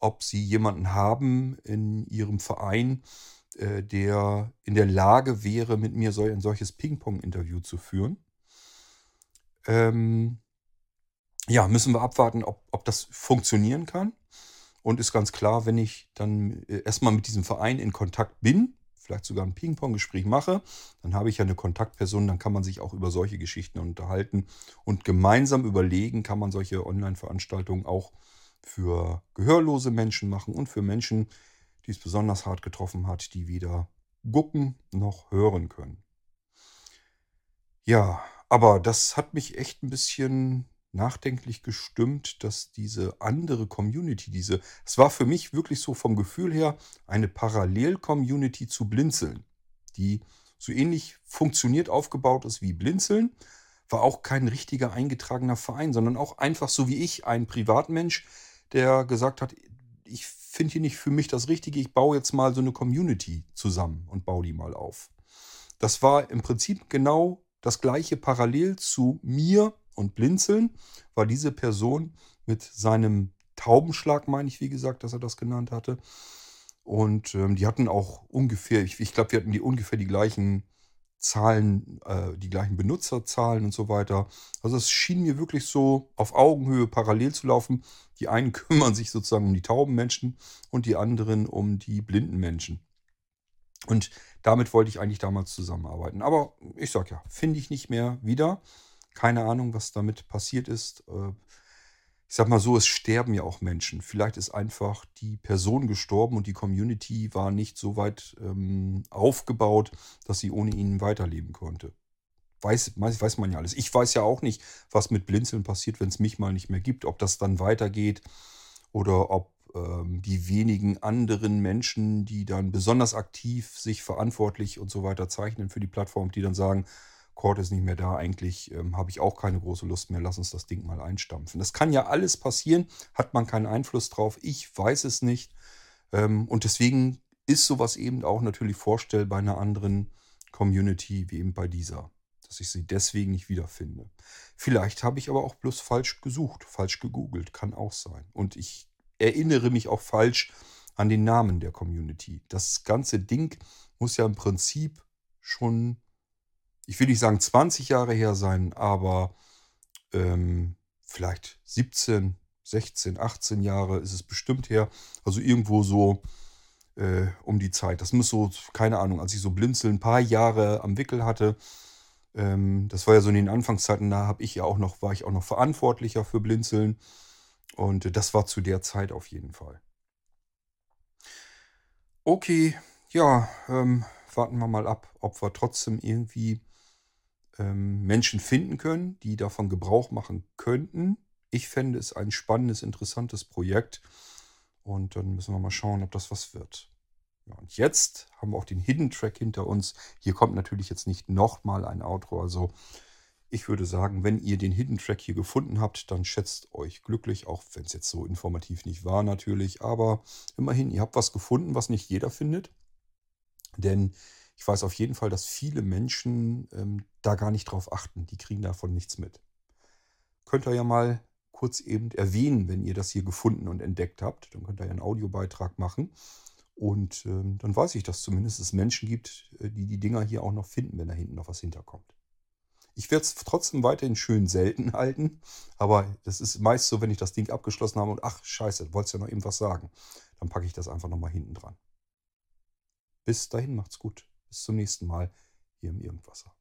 ob sie jemanden haben in ihrem Verein, äh, der in der Lage wäre, mit mir so ein solches Ping-Pong-Interview zu führen. Ähm, ja, müssen wir abwarten, ob, ob das funktionieren kann. Und ist ganz klar, wenn ich dann äh, erstmal mit diesem Verein in Kontakt bin, vielleicht sogar ein Ping-Pong-Gespräch mache, dann habe ich ja eine Kontaktperson, dann kann man sich auch über solche Geschichten unterhalten und gemeinsam überlegen, kann man solche Online-Veranstaltungen auch für gehörlose Menschen machen und für Menschen, die es besonders hart getroffen hat, die weder gucken noch hören können. Ja, aber das hat mich echt ein bisschen nachdenklich gestimmt, dass diese andere Community, diese, es war für mich wirklich so vom Gefühl her eine Parallel-Community zu Blinzeln, die so ähnlich funktioniert aufgebaut ist wie Blinzeln, war auch kein richtiger eingetragener Verein, sondern auch einfach so wie ich, ein Privatmensch, der gesagt hat, ich finde hier nicht für mich das Richtige, ich baue jetzt mal so eine Community zusammen und baue die mal auf. Das war im Prinzip genau das gleiche parallel zu mir und Blinzeln war diese Person mit seinem Taubenschlag, meine ich, wie gesagt, dass er das genannt hatte. Und ähm, die hatten auch ungefähr, ich, ich glaube, wir hatten die ungefähr die gleichen Zahlen, äh, die gleichen Benutzerzahlen und so weiter. Also es schien mir wirklich so auf Augenhöhe parallel zu laufen. Die einen kümmern sich sozusagen um die tauben Menschen und die anderen um die blinden Menschen. Und damit wollte ich eigentlich damals zusammenarbeiten. Aber ich sage ja, finde ich nicht mehr wieder. Keine Ahnung, was damit passiert ist. Äh, ich sag mal so, es sterben ja auch Menschen. Vielleicht ist einfach die Person gestorben und die Community war nicht so weit ähm, aufgebaut, dass sie ohne ihn weiterleben konnte. Weiß, weiß man ja alles. Ich weiß ja auch nicht, was mit Blinzeln passiert, wenn es mich mal nicht mehr gibt. Ob das dann weitergeht oder ob ähm, die wenigen anderen Menschen, die dann besonders aktiv sich verantwortlich und so weiter zeichnen für die Plattform, die dann sagen, Cord ist nicht mehr da, eigentlich ähm, habe ich auch keine große Lust mehr, lass uns das Ding mal einstampfen. Das kann ja alles passieren, hat man keinen Einfluss drauf, ich weiß es nicht. Ähm, und deswegen ist sowas eben auch natürlich vorstellbar bei einer anderen Community wie eben bei dieser. Dass ich sie deswegen nicht wiederfinde. Vielleicht habe ich aber auch bloß falsch gesucht, falsch gegoogelt, kann auch sein. Und ich erinnere mich auch falsch an den Namen der Community. Das ganze Ding muss ja im Prinzip schon ich will nicht sagen 20 Jahre her sein, aber ähm, vielleicht 17, 16, 18 Jahre ist es bestimmt her. Also irgendwo so äh, um die Zeit. Das muss so, keine Ahnung, als ich so Blinzeln ein paar Jahre am Wickel hatte. Ähm, das war ja so in den Anfangszeiten, da habe ich ja auch noch, war ich auch noch verantwortlicher für Blinzeln. Und äh, das war zu der Zeit auf jeden Fall. Okay, ja, ähm, warten wir mal ab, ob wir trotzdem irgendwie ähm, Menschen finden können, die davon Gebrauch machen könnten. Ich fände es ein spannendes, interessantes Projekt. Und dann müssen wir mal schauen, ob das was wird. Ja, und jetzt haben wir auch den Hidden Track hinter uns. Hier kommt natürlich jetzt nicht nochmal ein Outro. Also ich würde sagen, wenn ihr den Hidden Track hier gefunden habt, dann schätzt euch glücklich, auch wenn es jetzt so informativ nicht war natürlich. Aber immerhin, ihr habt was gefunden, was nicht jeder findet. Denn ich weiß auf jeden Fall, dass viele Menschen ähm, da gar nicht drauf achten. Die kriegen davon nichts mit. Könnt ihr ja mal kurz eben erwähnen, wenn ihr das hier gefunden und entdeckt habt. Dann könnt ihr ja einen Audiobeitrag machen. Und ähm, dann weiß ich, dass zumindest es Menschen gibt, äh, die die Dinger hier auch noch finden, wenn da hinten noch was hinterkommt. Ich werde es trotzdem weiterhin schön selten halten, aber das ist meist so, wenn ich das Ding abgeschlossen habe und ach scheiße, wolltest ja noch eben was sagen, dann packe ich das einfach nochmal hinten dran. Bis dahin macht's gut. Bis zum nächsten Mal hier im Irgendwasser.